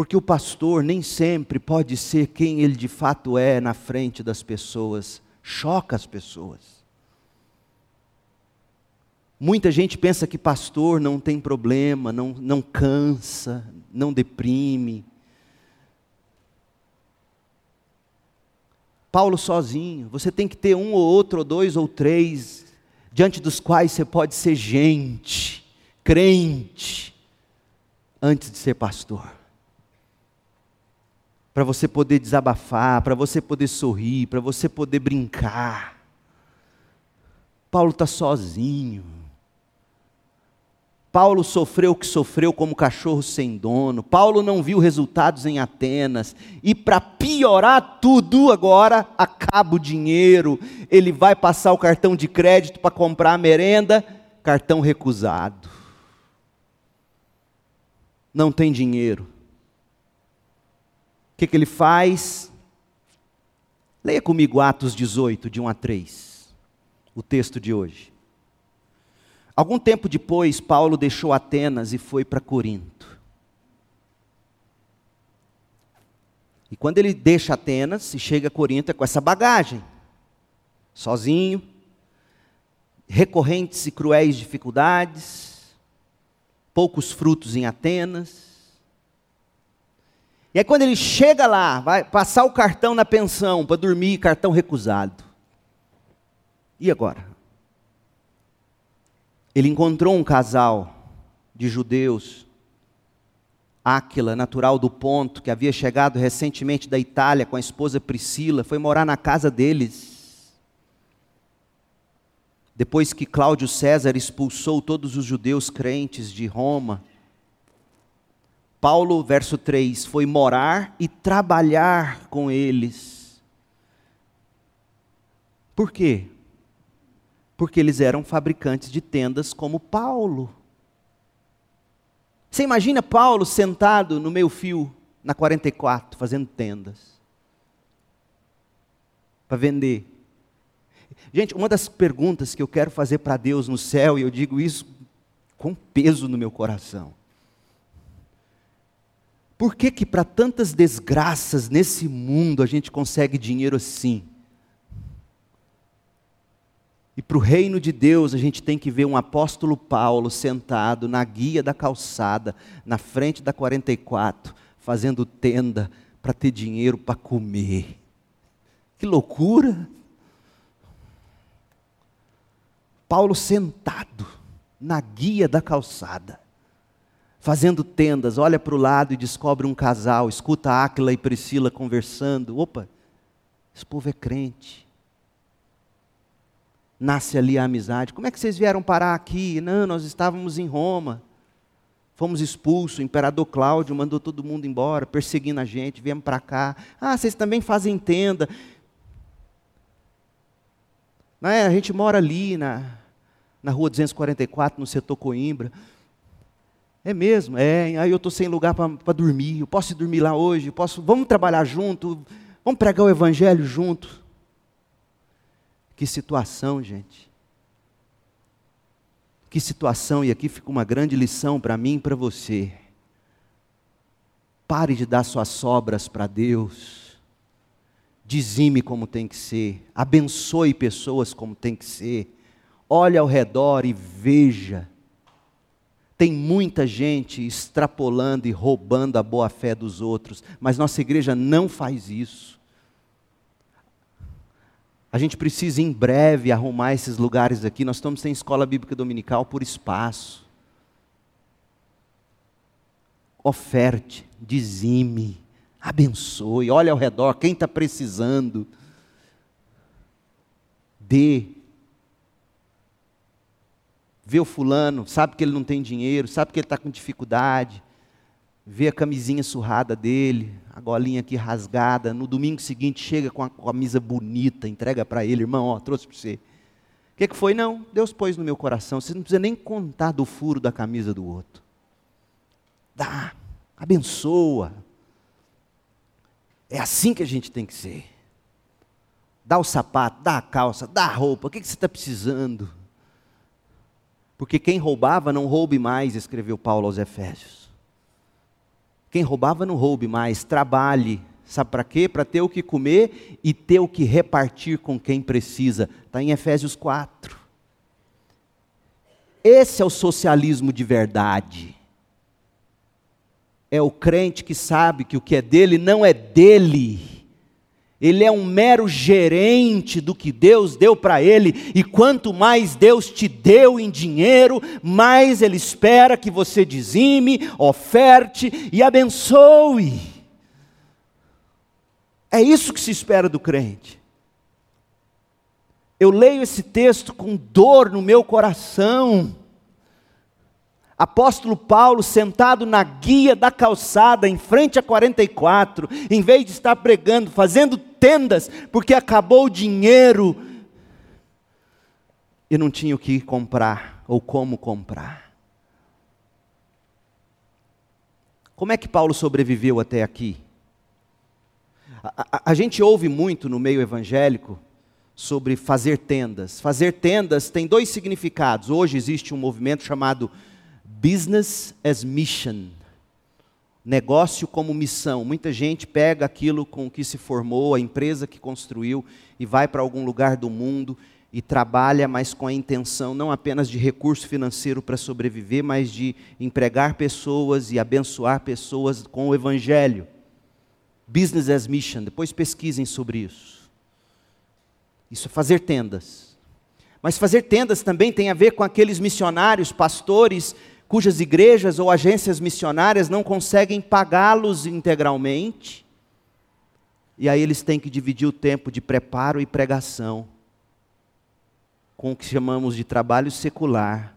Porque o pastor nem sempre pode ser quem ele de fato é na frente das pessoas, choca as pessoas. Muita gente pensa que pastor não tem problema, não, não cansa, não deprime. Paulo sozinho, você tem que ter um ou outro, ou dois ou três, diante dos quais você pode ser gente, crente, antes de ser pastor para você poder desabafar, para você poder sorrir, para você poder brincar. Paulo está sozinho. Paulo sofreu o que sofreu como cachorro sem dono. Paulo não viu resultados em Atenas. E para piorar tudo, agora acaba o dinheiro. Ele vai passar o cartão de crédito para comprar a merenda, cartão recusado. Não tem dinheiro. Que, que ele faz? Leia comigo Atos 18, de 1 a 3, o texto de hoje. Algum tempo depois, Paulo deixou Atenas e foi para Corinto. E quando ele deixa Atenas e chega a Corinto, é com essa bagagem, sozinho, recorrentes e cruéis dificuldades, poucos frutos em Atenas. E aí, quando ele chega lá, vai passar o cartão na pensão para dormir, cartão recusado. E agora? ele encontrou um casal de judeus, Áquila, natural do Ponto, que havia chegado recentemente da Itália com a esposa Priscila, foi morar na casa deles. Depois que Cláudio César expulsou todos os judeus crentes de Roma, Paulo, verso 3, foi morar e trabalhar com eles. Por quê? porque eles eram fabricantes de tendas como Paulo. Você imagina Paulo sentado no meio fio, na 44, fazendo tendas para vender. Gente, uma das perguntas que eu quero fazer para Deus no céu, e eu digo isso com peso no meu coração. Por que que para tantas desgraças nesse mundo a gente consegue dinheiro assim? E para o reino de Deus, a gente tem que ver um apóstolo Paulo sentado na guia da calçada, na frente da 44, fazendo tenda para ter dinheiro para comer. Que loucura! Paulo sentado na guia da calçada, fazendo tendas, olha para o lado e descobre um casal, escuta Áquila e Priscila conversando. Opa, esse povo é crente nasce ali a amizade. Como é que vocês vieram parar aqui? Não, nós estávamos em Roma. Fomos expulsos, o imperador Cláudio mandou todo mundo embora, perseguindo a gente, viemos para cá. Ah, vocês também fazem tenda. Não é? A gente mora ali na, na rua 244, no setor Coimbra. É mesmo, é. Aí eu estou sem lugar para dormir. Eu posso dormir lá hoje? Posso? Vamos trabalhar junto? Vamos pregar o evangelho junto? Que situação, gente. Que situação, e aqui fica uma grande lição para mim e para você. Pare de dar suas sobras para Deus. Dizime como tem que ser. Abençoe pessoas como tem que ser. Olhe ao redor e veja. Tem muita gente extrapolando e roubando a boa fé dos outros, mas nossa igreja não faz isso. A gente precisa em breve arrumar esses lugares aqui. Nós estamos sem escola bíblica dominical por espaço. Oferte, dizime, abençoe, olhe ao redor, quem está precisando. Dê. Vê o fulano, sabe que ele não tem dinheiro, sabe que ele está com dificuldade vê a camisinha surrada dele, a golinha aqui rasgada, no domingo seguinte chega com a camisa bonita, entrega para ele, irmão, ó, trouxe para você. O que, que foi? Não, Deus pôs no meu coração, você não precisa nem contar do furo da camisa do outro. Dá, abençoa. É assim que a gente tem que ser. Dá o sapato, dá a calça, dá a roupa, o que, que você está precisando? Porque quem roubava não roube mais, escreveu Paulo aos Efésios. Quem roubava não roube mais, trabalhe. Sabe para quê? Para ter o que comer e ter o que repartir com quem precisa. Está em Efésios 4. Esse é o socialismo de verdade. É o crente que sabe que o que é dele não é dele ele é um mero gerente do que Deus deu para ele, e quanto mais Deus te deu em dinheiro, mais Ele espera que você dizime, oferte e abençoe. É isso que se espera do crente. eu leio esse texto com dor no meu coração. Apóstolo Paulo sentado na guia da calçada, em frente a 44, em vez de estar pregando, fazendo tendas, porque acabou o dinheiro e não tinha o que comprar ou como comprar. Como é que Paulo sobreviveu até aqui? A, a, a gente ouve muito no meio evangélico sobre fazer tendas. Fazer tendas tem dois significados. Hoje existe um movimento chamado Business as Mission. Negócio como missão. Muita gente pega aquilo com que se formou, a empresa que construiu, e vai para algum lugar do mundo e trabalha, mas com a intenção não apenas de recurso financeiro para sobreviver, mas de empregar pessoas e abençoar pessoas com o Evangelho. Business as mission, depois pesquisem sobre isso. Isso é fazer tendas. Mas fazer tendas também tem a ver com aqueles missionários, pastores, cujas igrejas ou agências missionárias não conseguem pagá-los integralmente. E aí eles têm que dividir o tempo de preparo e pregação com o que chamamos de trabalho secular,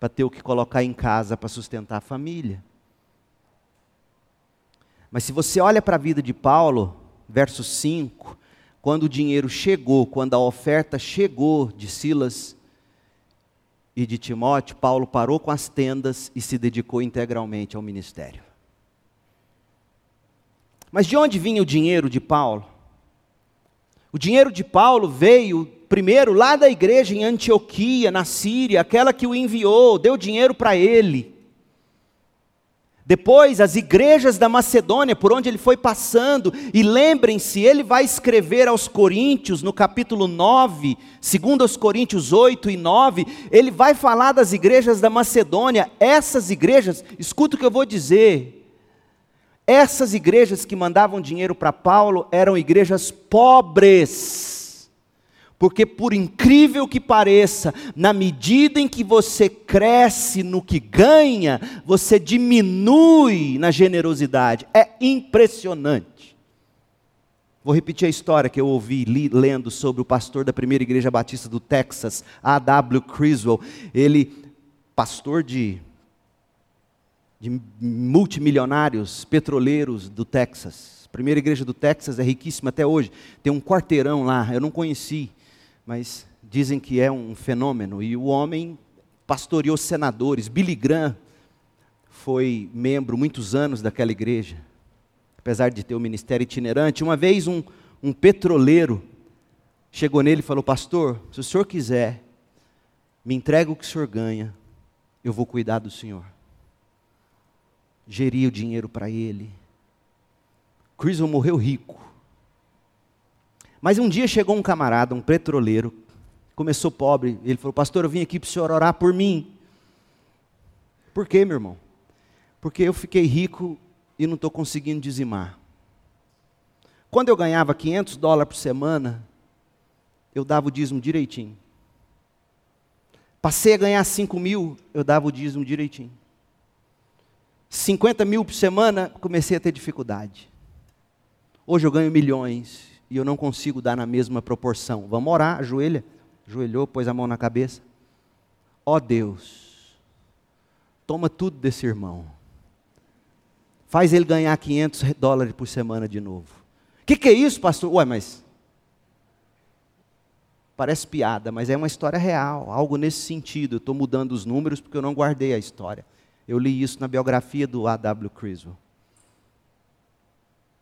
para ter o que colocar em casa para sustentar a família. Mas se você olha para a vida de Paulo, verso 5, quando o dinheiro chegou, quando a oferta chegou de Silas e de Timóteo, Paulo parou com as tendas e se dedicou integralmente ao ministério. Mas de onde vinha o dinheiro de Paulo? O dinheiro de Paulo veio primeiro lá da igreja em Antioquia, na Síria, aquela que o enviou, deu dinheiro para ele. Depois, as igrejas da Macedônia, por onde ele foi passando, e lembrem-se, ele vai escrever aos Coríntios, no capítulo 9, segundo aos Coríntios 8 e 9, ele vai falar das igrejas da Macedônia. Essas igrejas, escuta o que eu vou dizer, essas igrejas que mandavam dinheiro para Paulo eram igrejas pobres porque, por incrível que pareça, na medida em que você cresce no que ganha, você diminui na generosidade. É impressionante. Vou repetir a história que eu ouvi li, lendo sobre o pastor da primeira igreja batista do Texas, A.W. Criswell. Ele, pastor de, de multimilionários petroleiros do Texas. Primeira igreja do Texas é riquíssima até hoje. Tem um quarteirão lá, eu não conheci mas dizem que é um fenômeno. E o homem pastoreou senadores. Billy Graham foi membro muitos anos daquela igreja, apesar de ter o um ministério itinerante. Uma vez um, um petroleiro chegou nele e falou: Pastor, se o senhor quiser, me entrega o que o senhor ganha, eu vou cuidar do senhor. Geria o dinheiro para ele. Criswell morreu rico. Mas um dia chegou um camarada, um petroleiro, começou pobre, ele falou: Pastor, eu vim aqui para o senhor orar por mim. Por quê, meu irmão? Porque eu fiquei rico e não estou conseguindo dizimar. Quando eu ganhava 500 dólares por semana, eu dava o dízimo direitinho. Passei a ganhar 5 mil, eu dava o dízimo direitinho. 50 mil por semana, comecei a ter dificuldade. Hoje eu ganho milhões e eu não consigo dar na mesma proporção. Vamos orar, ajoelha, ajoelhou, pôs a mão na cabeça. Ó oh Deus, toma tudo desse irmão. Faz ele ganhar 500 dólares por semana de novo. O que, que é isso, pastor? Ué, mas. Parece piada, mas é uma história real, algo nesse sentido. Eu estou mudando os números porque eu não guardei a história. Eu li isso na biografia do A.W. Criswell.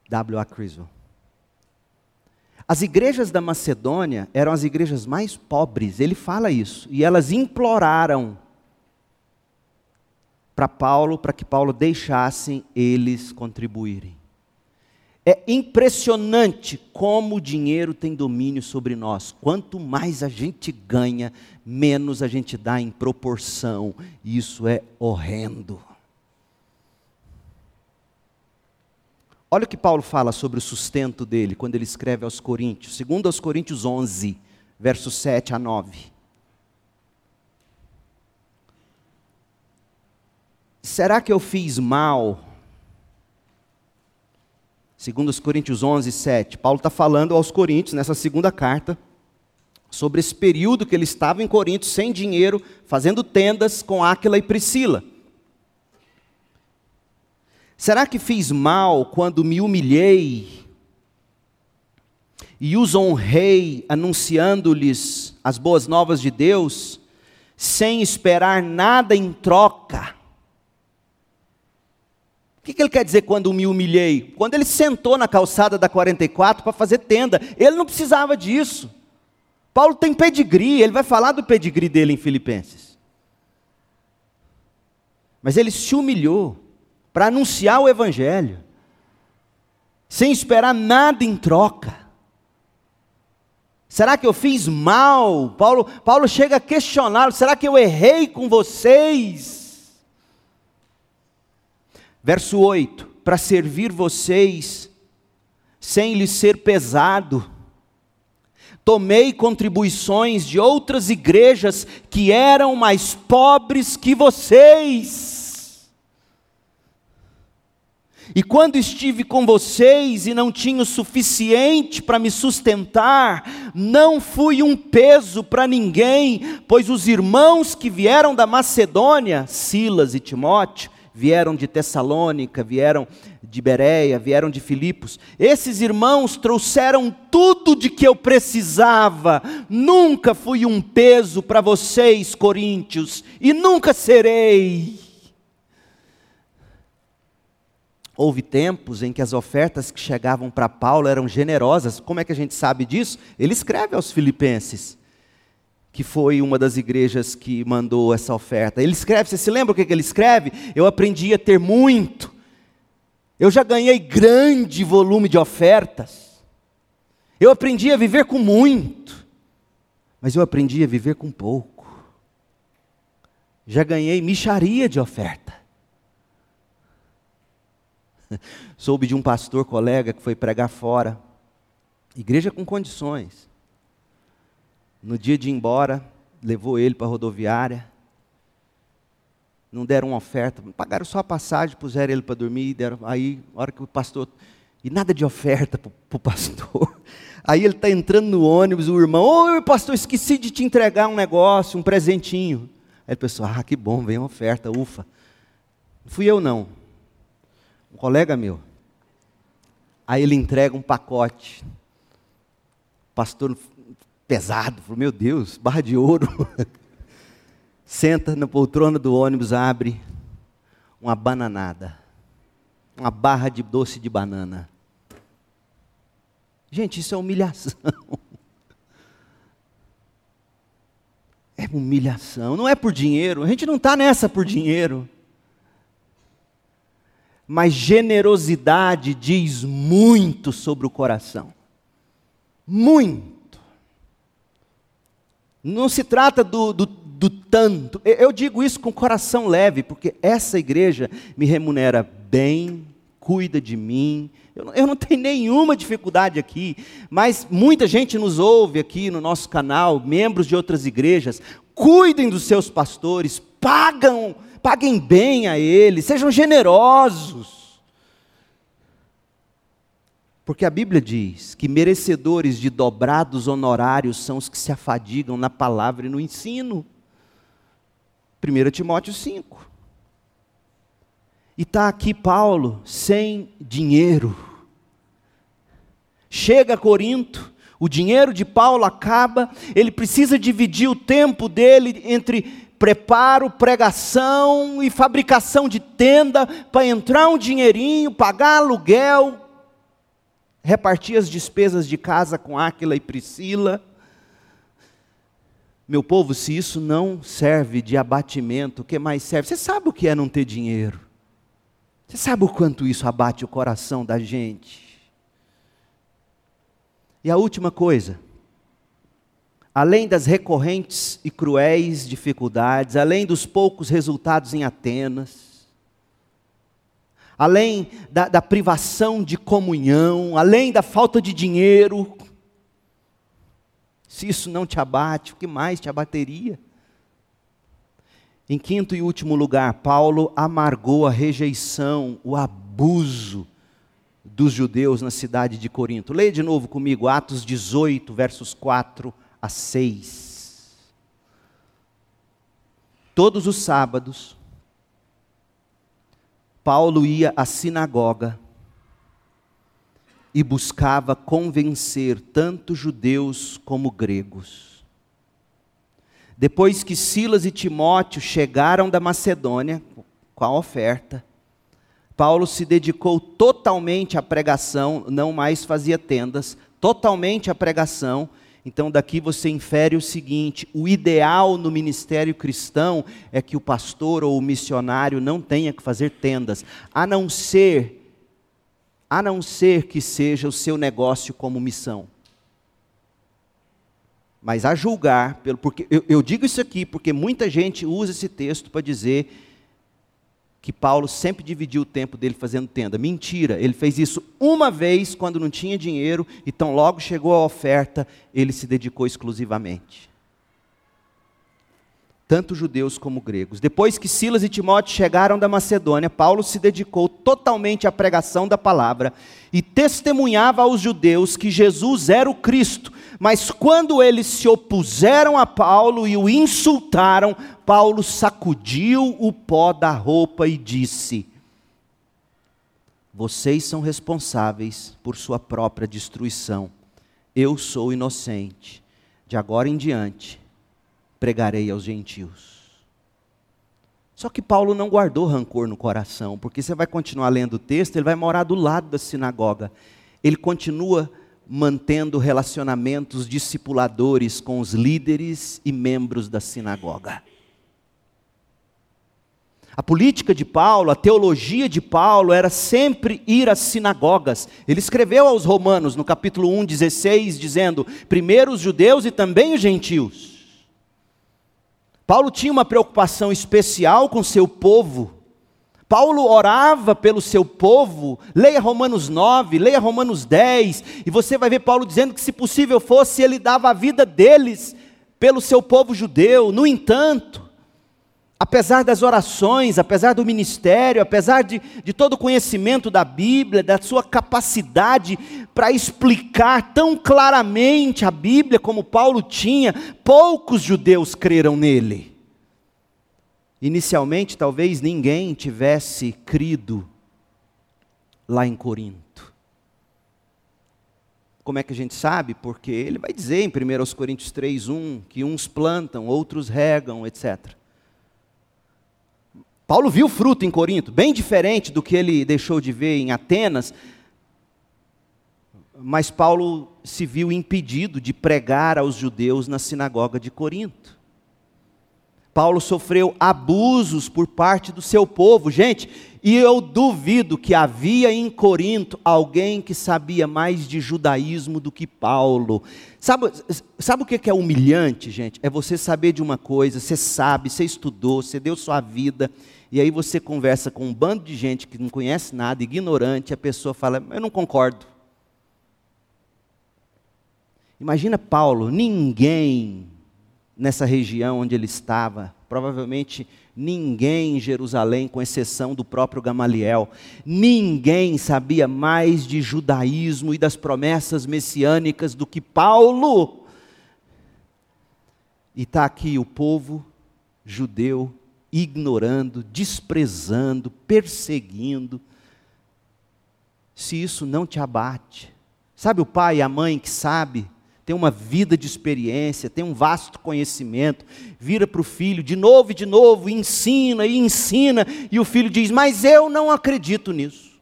W.A. Criswell. As igrejas da Macedônia eram as igrejas mais pobres, ele fala isso, e elas imploraram para Paulo, para que Paulo deixasse eles contribuírem. É impressionante como o dinheiro tem domínio sobre nós. Quanto mais a gente ganha, menos a gente dá em proporção. Isso é horrendo. Olha o que Paulo fala sobre o sustento dele quando ele escreve aos Coríntios, segundo aos Coríntios 11, versos 7 a 9. Será que eu fiz mal? Segundo os Coríntios 11, 7. Paulo está falando aos Coríntios, nessa segunda carta, sobre esse período que ele estava em Corinto sem dinheiro, fazendo tendas com Áquila e Priscila. Será que fiz mal quando me humilhei e os honrei anunciando-lhes as boas novas de Deus, sem esperar nada em troca? O que, ele quer dizer quando me humilhei? Quando ele sentou na calçada da 44 para fazer tenda, ele não precisava disso. Paulo tem pedigree, ele vai falar do pedigree dele em Filipenses. Mas ele se humilhou para anunciar o Evangelho, sem esperar nada em troca. Será que eu fiz mal? Paulo, Paulo chega a questioná-lo: será que eu errei com vocês? Verso 8: para servir vocês, sem lhes ser pesado tomei contribuições de outras igrejas que eram mais pobres que vocês. E quando estive com vocês e não tinha o suficiente para me sustentar, não fui um peso para ninguém, pois os irmãos que vieram da Macedônia, Silas e Timóteo, vieram de Tessalônica, vieram de Bereia, vieram de Filipos. Esses irmãos trouxeram tudo de que eu precisava. Nunca fui um peso para vocês, coríntios, e nunca serei. Houve tempos em que as ofertas que chegavam para Paulo eram generosas. Como é que a gente sabe disso? Ele escreve aos Filipenses que foi uma das igrejas que mandou essa oferta. Ele escreve, você se lembra o que ele escreve? Eu aprendi a ter muito. Eu já ganhei grande volume de ofertas. Eu aprendi a viver com muito. Mas eu aprendi a viver com pouco. Já ganhei micharia de oferta. Soube de um pastor colega que foi pregar fora. Igreja com condições. No dia de ir embora, levou ele para a rodoviária. Não deram uma oferta, pagaram só a passagem, puseram ele para dormir, deram, aí, hora que o pastor. E nada de oferta para o pastor. Aí ele está entrando no ônibus, o irmão, oi pastor, esqueci de te entregar um negócio, um presentinho. Aí a pessoa, ah, que bom, vem uma oferta, ufa. Não fui eu não. Um colega meu. Aí ele entrega um pacote. Pastor pesado. Falou, meu Deus, barra de ouro. Senta na poltrona do ônibus, abre uma bananada. Uma barra de doce de banana. Gente, isso é humilhação. É humilhação. Não é por dinheiro. A gente não está nessa por dinheiro. Mas generosidade diz muito sobre o coração. Muito. Não se trata do, do, do, tanto. Eu digo isso com coração leve, porque essa igreja me remunera bem, cuida de mim. Eu eu não tenho nenhuma dificuldade aqui, mas muita gente nos ouve aqui no nosso canal, membros de outras igrejas. Cuidem dos seus pastores, pagam, paguem bem a eles, sejam generosos. Porque a Bíblia diz que merecedores de dobrados honorários são os que se afadigam na palavra e no ensino. 1 Timóteo 5. E está aqui Paulo sem dinheiro. Chega a Corinto, o dinheiro de Paulo acaba, ele precisa dividir o tempo dele entre preparo, pregação e fabricação de tenda para entrar um dinheirinho, pagar aluguel, repartia as despesas de casa com Áquila e Priscila. Meu povo, se isso não serve de abatimento, o que mais serve? Você sabe o que é não ter dinheiro? Você sabe o quanto isso abate o coração da gente? E a última coisa, além das recorrentes e cruéis dificuldades, além dos poucos resultados em Atenas, além da, da privação de comunhão, além da falta de dinheiro, se isso não te abate, o que mais te abateria? Em quinto e último lugar, Paulo amargou a rejeição, o abuso dos judeus na cidade de Corinto. Leia de novo comigo, Atos 18, versos 4 às seis. Todos os sábados, Paulo ia à sinagoga e buscava convencer tanto judeus como gregos. Depois que Silas e Timóteo chegaram da Macedônia com a oferta, Paulo se dedicou totalmente à pregação, não mais fazia tendas, totalmente à pregação. Então, daqui você infere o seguinte: o ideal no ministério cristão é que o pastor ou o missionário não tenha que fazer tendas, a não ser a não ser que seja o seu negócio como missão. Mas a julgar, porque eu, eu digo isso aqui porque muita gente usa esse texto para dizer que Paulo sempre dividiu o tempo dele fazendo tenda. Mentira, ele fez isso uma vez quando não tinha dinheiro, então logo chegou a oferta, ele se dedicou exclusivamente tanto judeus como gregos. Depois que Silas e Timóteo chegaram da Macedônia, Paulo se dedicou totalmente à pregação da palavra e testemunhava aos judeus que Jesus era o Cristo. Mas quando eles se opuseram a Paulo e o insultaram, Paulo sacudiu o pó da roupa e disse: Vocês são responsáveis por sua própria destruição. Eu sou inocente. De agora em diante, pregarei aos gentios. Só que Paulo não guardou rancor no coração, porque você vai continuar lendo o texto, ele vai morar do lado da sinagoga. Ele continua mantendo relacionamentos discipuladores com os líderes e membros da sinagoga. A política de Paulo, a teologia de Paulo era sempre ir às sinagogas. Ele escreveu aos Romanos no capítulo 1, 16, dizendo: primeiro os judeus e também os gentios. Paulo tinha uma preocupação especial com seu povo. Paulo orava pelo seu povo. Leia Romanos 9, leia Romanos 10, e você vai ver Paulo dizendo que, se possível fosse, ele dava a vida deles pelo seu povo judeu. No entanto, apesar das orações, apesar do ministério, apesar de, de todo o conhecimento da Bíblia, da sua capacidade para explicar tão claramente a Bíblia como Paulo tinha, poucos judeus creram nele. Inicialmente, talvez ninguém tivesse crido lá em Corinto. Como é que a gente sabe? Porque ele vai dizer em 1 Coríntios 3:1 que uns plantam, outros regam, etc. Paulo viu fruto em Corinto, bem diferente do que ele deixou de ver em Atenas, mas Paulo se viu impedido de pregar aos judeus na sinagoga de Corinto. Paulo sofreu abusos por parte do seu povo, gente, e eu duvido que havia em Corinto alguém que sabia mais de judaísmo do que Paulo. Sabe, sabe o que é humilhante, gente? É você saber de uma coisa, você sabe, você estudou, você deu sua vida, e aí você conversa com um bando de gente que não conhece nada, ignorante, e a pessoa fala: Eu não concordo. Imagina Paulo, ninguém nessa região onde ele estava, provavelmente ninguém em Jerusalém, com exceção do próprio Gamaliel, ninguém sabia mais de judaísmo e das promessas messiânicas do que Paulo. E está aqui o povo judeu ignorando, desprezando, perseguindo. Se isso não te abate, sabe o pai e a mãe que sabe, tem uma vida de experiência, tem um vasto conhecimento, vira para o filho de novo e de novo, e ensina e ensina, e o filho diz: Mas eu não acredito nisso.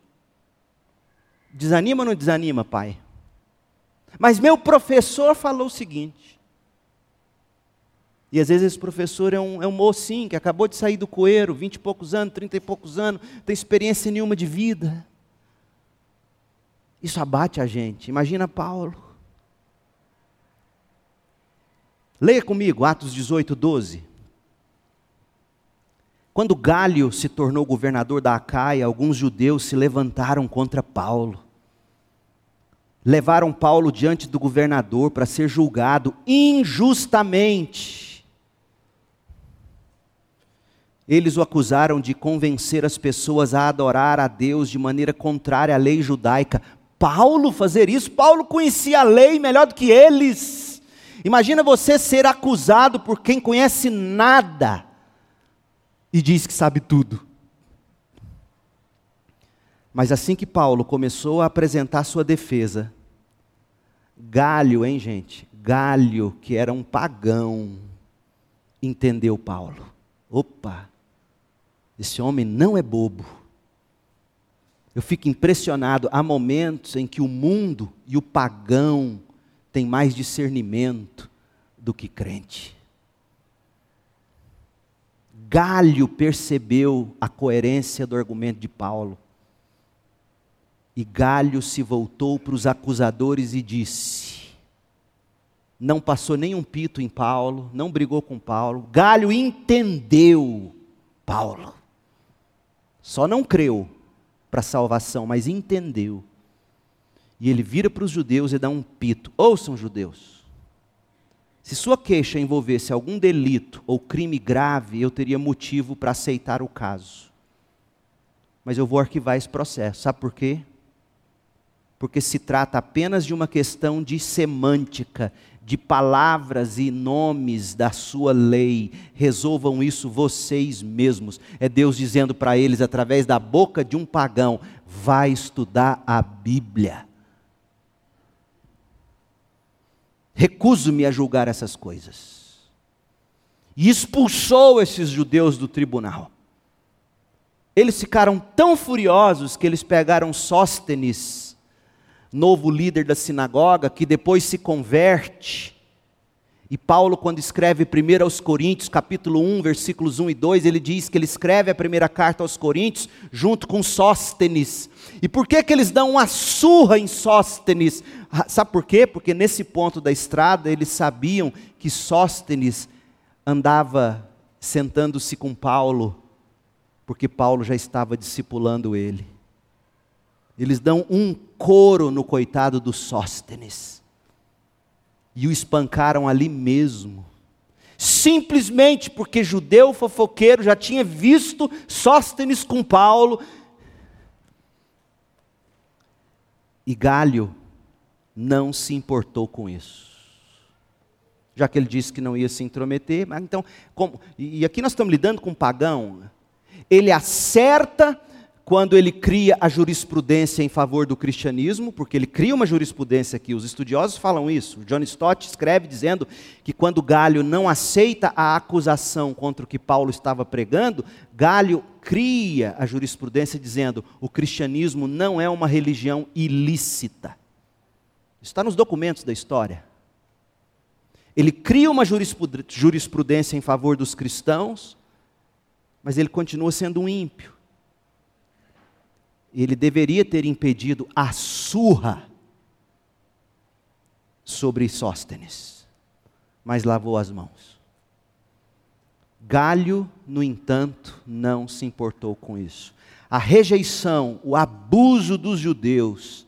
Desanima ou não desanima, pai? Mas meu professor falou o seguinte. E às vezes esse professor é um, é um mocinho que acabou de sair do coeiro, vinte e poucos anos, trinta e poucos anos, não tem experiência nenhuma de vida. Isso abate a gente. Imagina Paulo. Leia comigo Atos 18, 12. Quando Galho se tornou governador da Acaia, alguns judeus se levantaram contra Paulo. Levaram Paulo diante do governador para ser julgado injustamente. Eles o acusaram de convencer as pessoas a adorar a Deus de maneira contrária à lei judaica. Paulo fazer isso? Paulo conhecia a lei melhor do que eles. Imagina você ser acusado por quem conhece nada e diz que sabe tudo. Mas assim que Paulo começou a apresentar sua defesa, Galho, hein, gente? Galho, que era um pagão, entendeu Paulo. Opa, esse homem não é bobo. Eu fico impressionado. Há momentos em que o mundo e o pagão têm mais discernimento do que crente. Galho percebeu a coerência do argumento de Paulo. E Galho se voltou para os acusadores e disse: Não passou nenhum pito em Paulo, não brigou com Paulo. Galho entendeu Paulo. Só não creu para a salvação, mas entendeu. E ele vira para os judeus e dá um pito: Ouçam, judeus. Se sua queixa envolvesse algum delito ou crime grave, eu teria motivo para aceitar o caso. Mas eu vou arquivar esse processo. Sabe por quê? Porque se trata apenas de uma questão de semântica, de palavras e nomes da sua lei. Resolvam isso vocês mesmos. É Deus dizendo para eles, através da boca de um pagão: vai estudar a Bíblia. Recuso-me a julgar essas coisas. E expulsou esses judeus do tribunal. Eles ficaram tão furiosos que eles pegaram Sóstenes, novo líder da sinagoga, que depois se converte e Paulo, quando escreve 1 aos Coríntios, capítulo 1, versículos 1 e 2, ele diz que ele escreve a primeira carta aos Coríntios junto com Sóstenes. E por que, que eles dão uma surra em Sóstenes? Ah, sabe por quê? Porque nesse ponto da estrada eles sabiam que Sóstenes andava sentando-se com Paulo, porque Paulo já estava discipulando ele. Eles dão um coro no coitado do Sóstenes e o espancaram ali mesmo. Simplesmente porque judeu fofoqueiro já tinha visto Sóstenes com Paulo. E Galho não se importou com isso. Já que ele disse que não ia se intrometer, mas então, como, e aqui nós estamos lidando com um pagão, ele acerta quando ele cria a jurisprudência em favor do cristianismo, porque ele cria uma jurisprudência aqui, os estudiosos falam isso. John Stott escreve dizendo que quando Galho não aceita a acusação contra o que Paulo estava pregando, Galho cria a jurisprudência dizendo: o cristianismo não é uma religião ilícita. Está nos documentos da história. Ele cria uma jurisprudência em favor dos cristãos, mas ele continua sendo um ímpio ele deveria ter impedido a surra sobre Sóstenes, mas lavou as mãos. Galho, no entanto, não se importou com isso. A rejeição, o abuso dos judeus,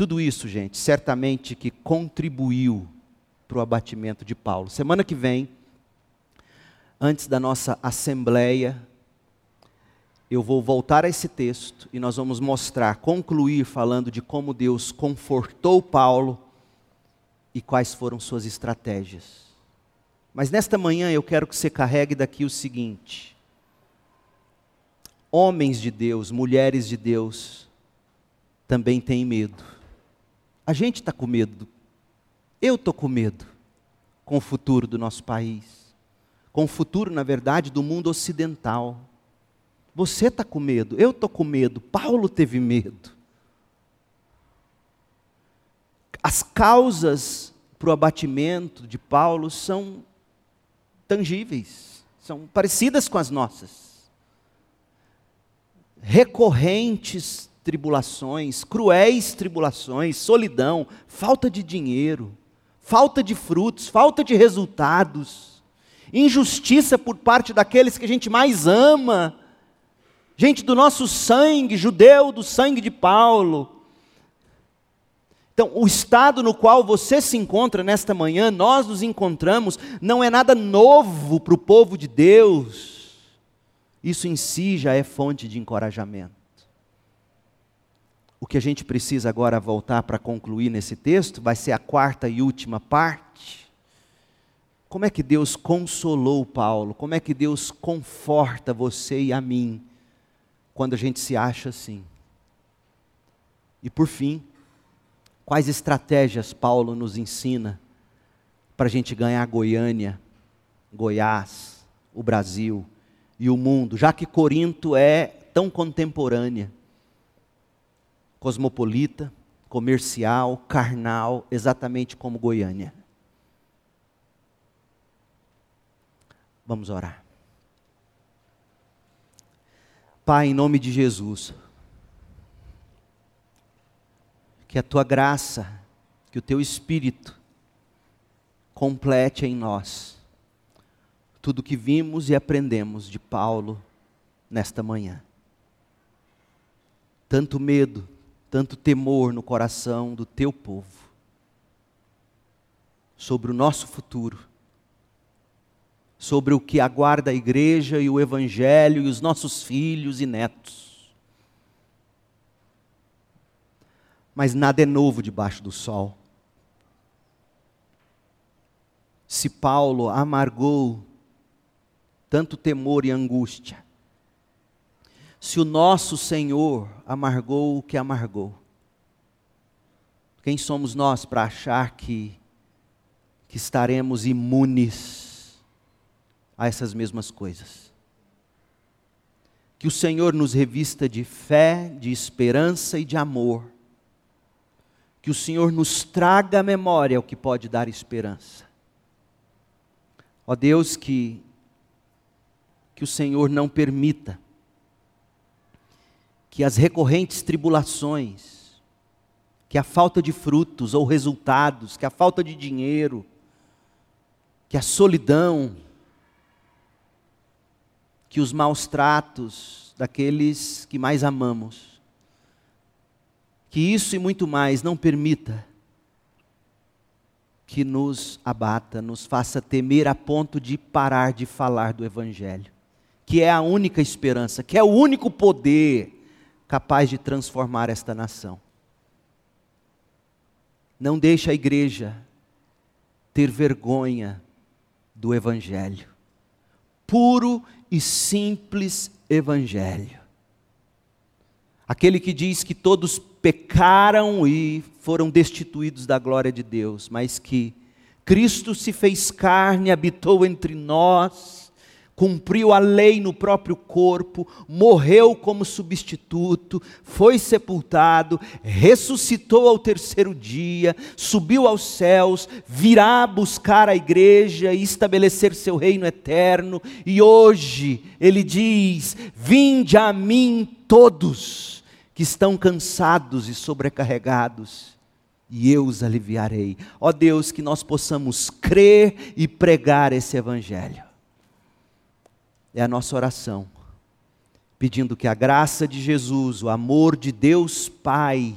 tudo isso, gente, certamente que contribuiu para o abatimento de Paulo. Semana que vem, antes da nossa assembleia, eu vou voltar a esse texto e nós vamos mostrar, concluir falando de como Deus confortou Paulo e quais foram suas estratégias. Mas nesta manhã eu quero que você carregue daqui o seguinte: homens de Deus, mulheres de Deus, também têm medo. A gente está com medo. Eu estou com medo com o futuro do nosso país, com o futuro, na verdade, do mundo ocidental. Você está com medo, eu estou com medo, Paulo teve medo. As causas para o abatimento de Paulo são tangíveis, são parecidas com as nossas. Recorrentes tribulações, cruéis tribulações, solidão, falta de dinheiro, falta de frutos, falta de resultados, injustiça por parte daqueles que a gente mais ama gente do nosso sangue, judeu, do sangue de Paulo. Então, o estado no qual você se encontra nesta manhã, nós nos encontramos, não é nada novo para o povo de Deus. Isso em si já é fonte de encorajamento. O que a gente precisa agora voltar para concluir nesse texto vai ser a quarta e última parte. Como é que Deus consolou Paulo? Como é que Deus conforta você e a mim quando a gente se acha assim? E por fim, quais estratégias Paulo nos ensina para a gente ganhar Goiânia, Goiás, o Brasil e o mundo, já que Corinto é tão contemporânea? Cosmopolita, comercial, carnal, exatamente como Goiânia. Vamos orar. Pai, em nome de Jesus, que a tua graça, que o teu espírito complete em nós tudo que vimos e aprendemos de Paulo nesta manhã. Tanto medo, tanto temor no coração do teu povo sobre o nosso futuro, sobre o que aguarda a igreja e o evangelho e os nossos filhos e netos. Mas nada é novo debaixo do sol. Se Paulo amargou tanto temor e angústia, se o nosso Senhor amargou o que amargou? Quem somos nós para achar que, que estaremos imunes a essas mesmas coisas? Que o Senhor nos revista de fé, de esperança e de amor. Que o Senhor nos traga à memória o que pode dar esperança. Ó Deus, que, que o Senhor não permita que as recorrentes tribulações, que a falta de frutos ou resultados, que a falta de dinheiro, que a solidão, que os maus tratos daqueles que mais amamos, que isso e muito mais não permita que nos abata, nos faça temer a ponto de parar de falar do Evangelho, que é a única esperança, que é o único poder capaz de transformar esta nação. Não deixe a igreja ter vergonha do Evangelho. Puro e simples Evangelho. Aquele que diz que todos pecaram e foram destituídos da glória de Deus, mas que Cristo se fez carne, habitou entre nós, cumpriu a lei no próprio corpo, morreu como substituto, foi sepultado, ressuscitou ao terceiro dia, subiu aos céus, virá buscar a igreja e estabelecer seu reino eterno, e hoje ele diz: Vinde a mim todos que estão cansados e sobrecarregados e eu os aliviarei. Ó Deus, que nós possamos crer e pregar esse Evangelho é a nossa oração, pedindo que a graça de Jesus, o amor de Deus Pai,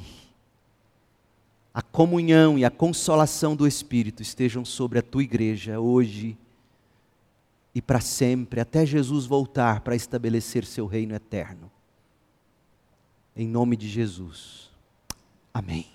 a comunhão e a consolação do Espírito estejam sobre a tua igreja hoje e para sempre, até Jesus voltar para estabelecer seu reino eterno. Em nome de Jesus. Amém.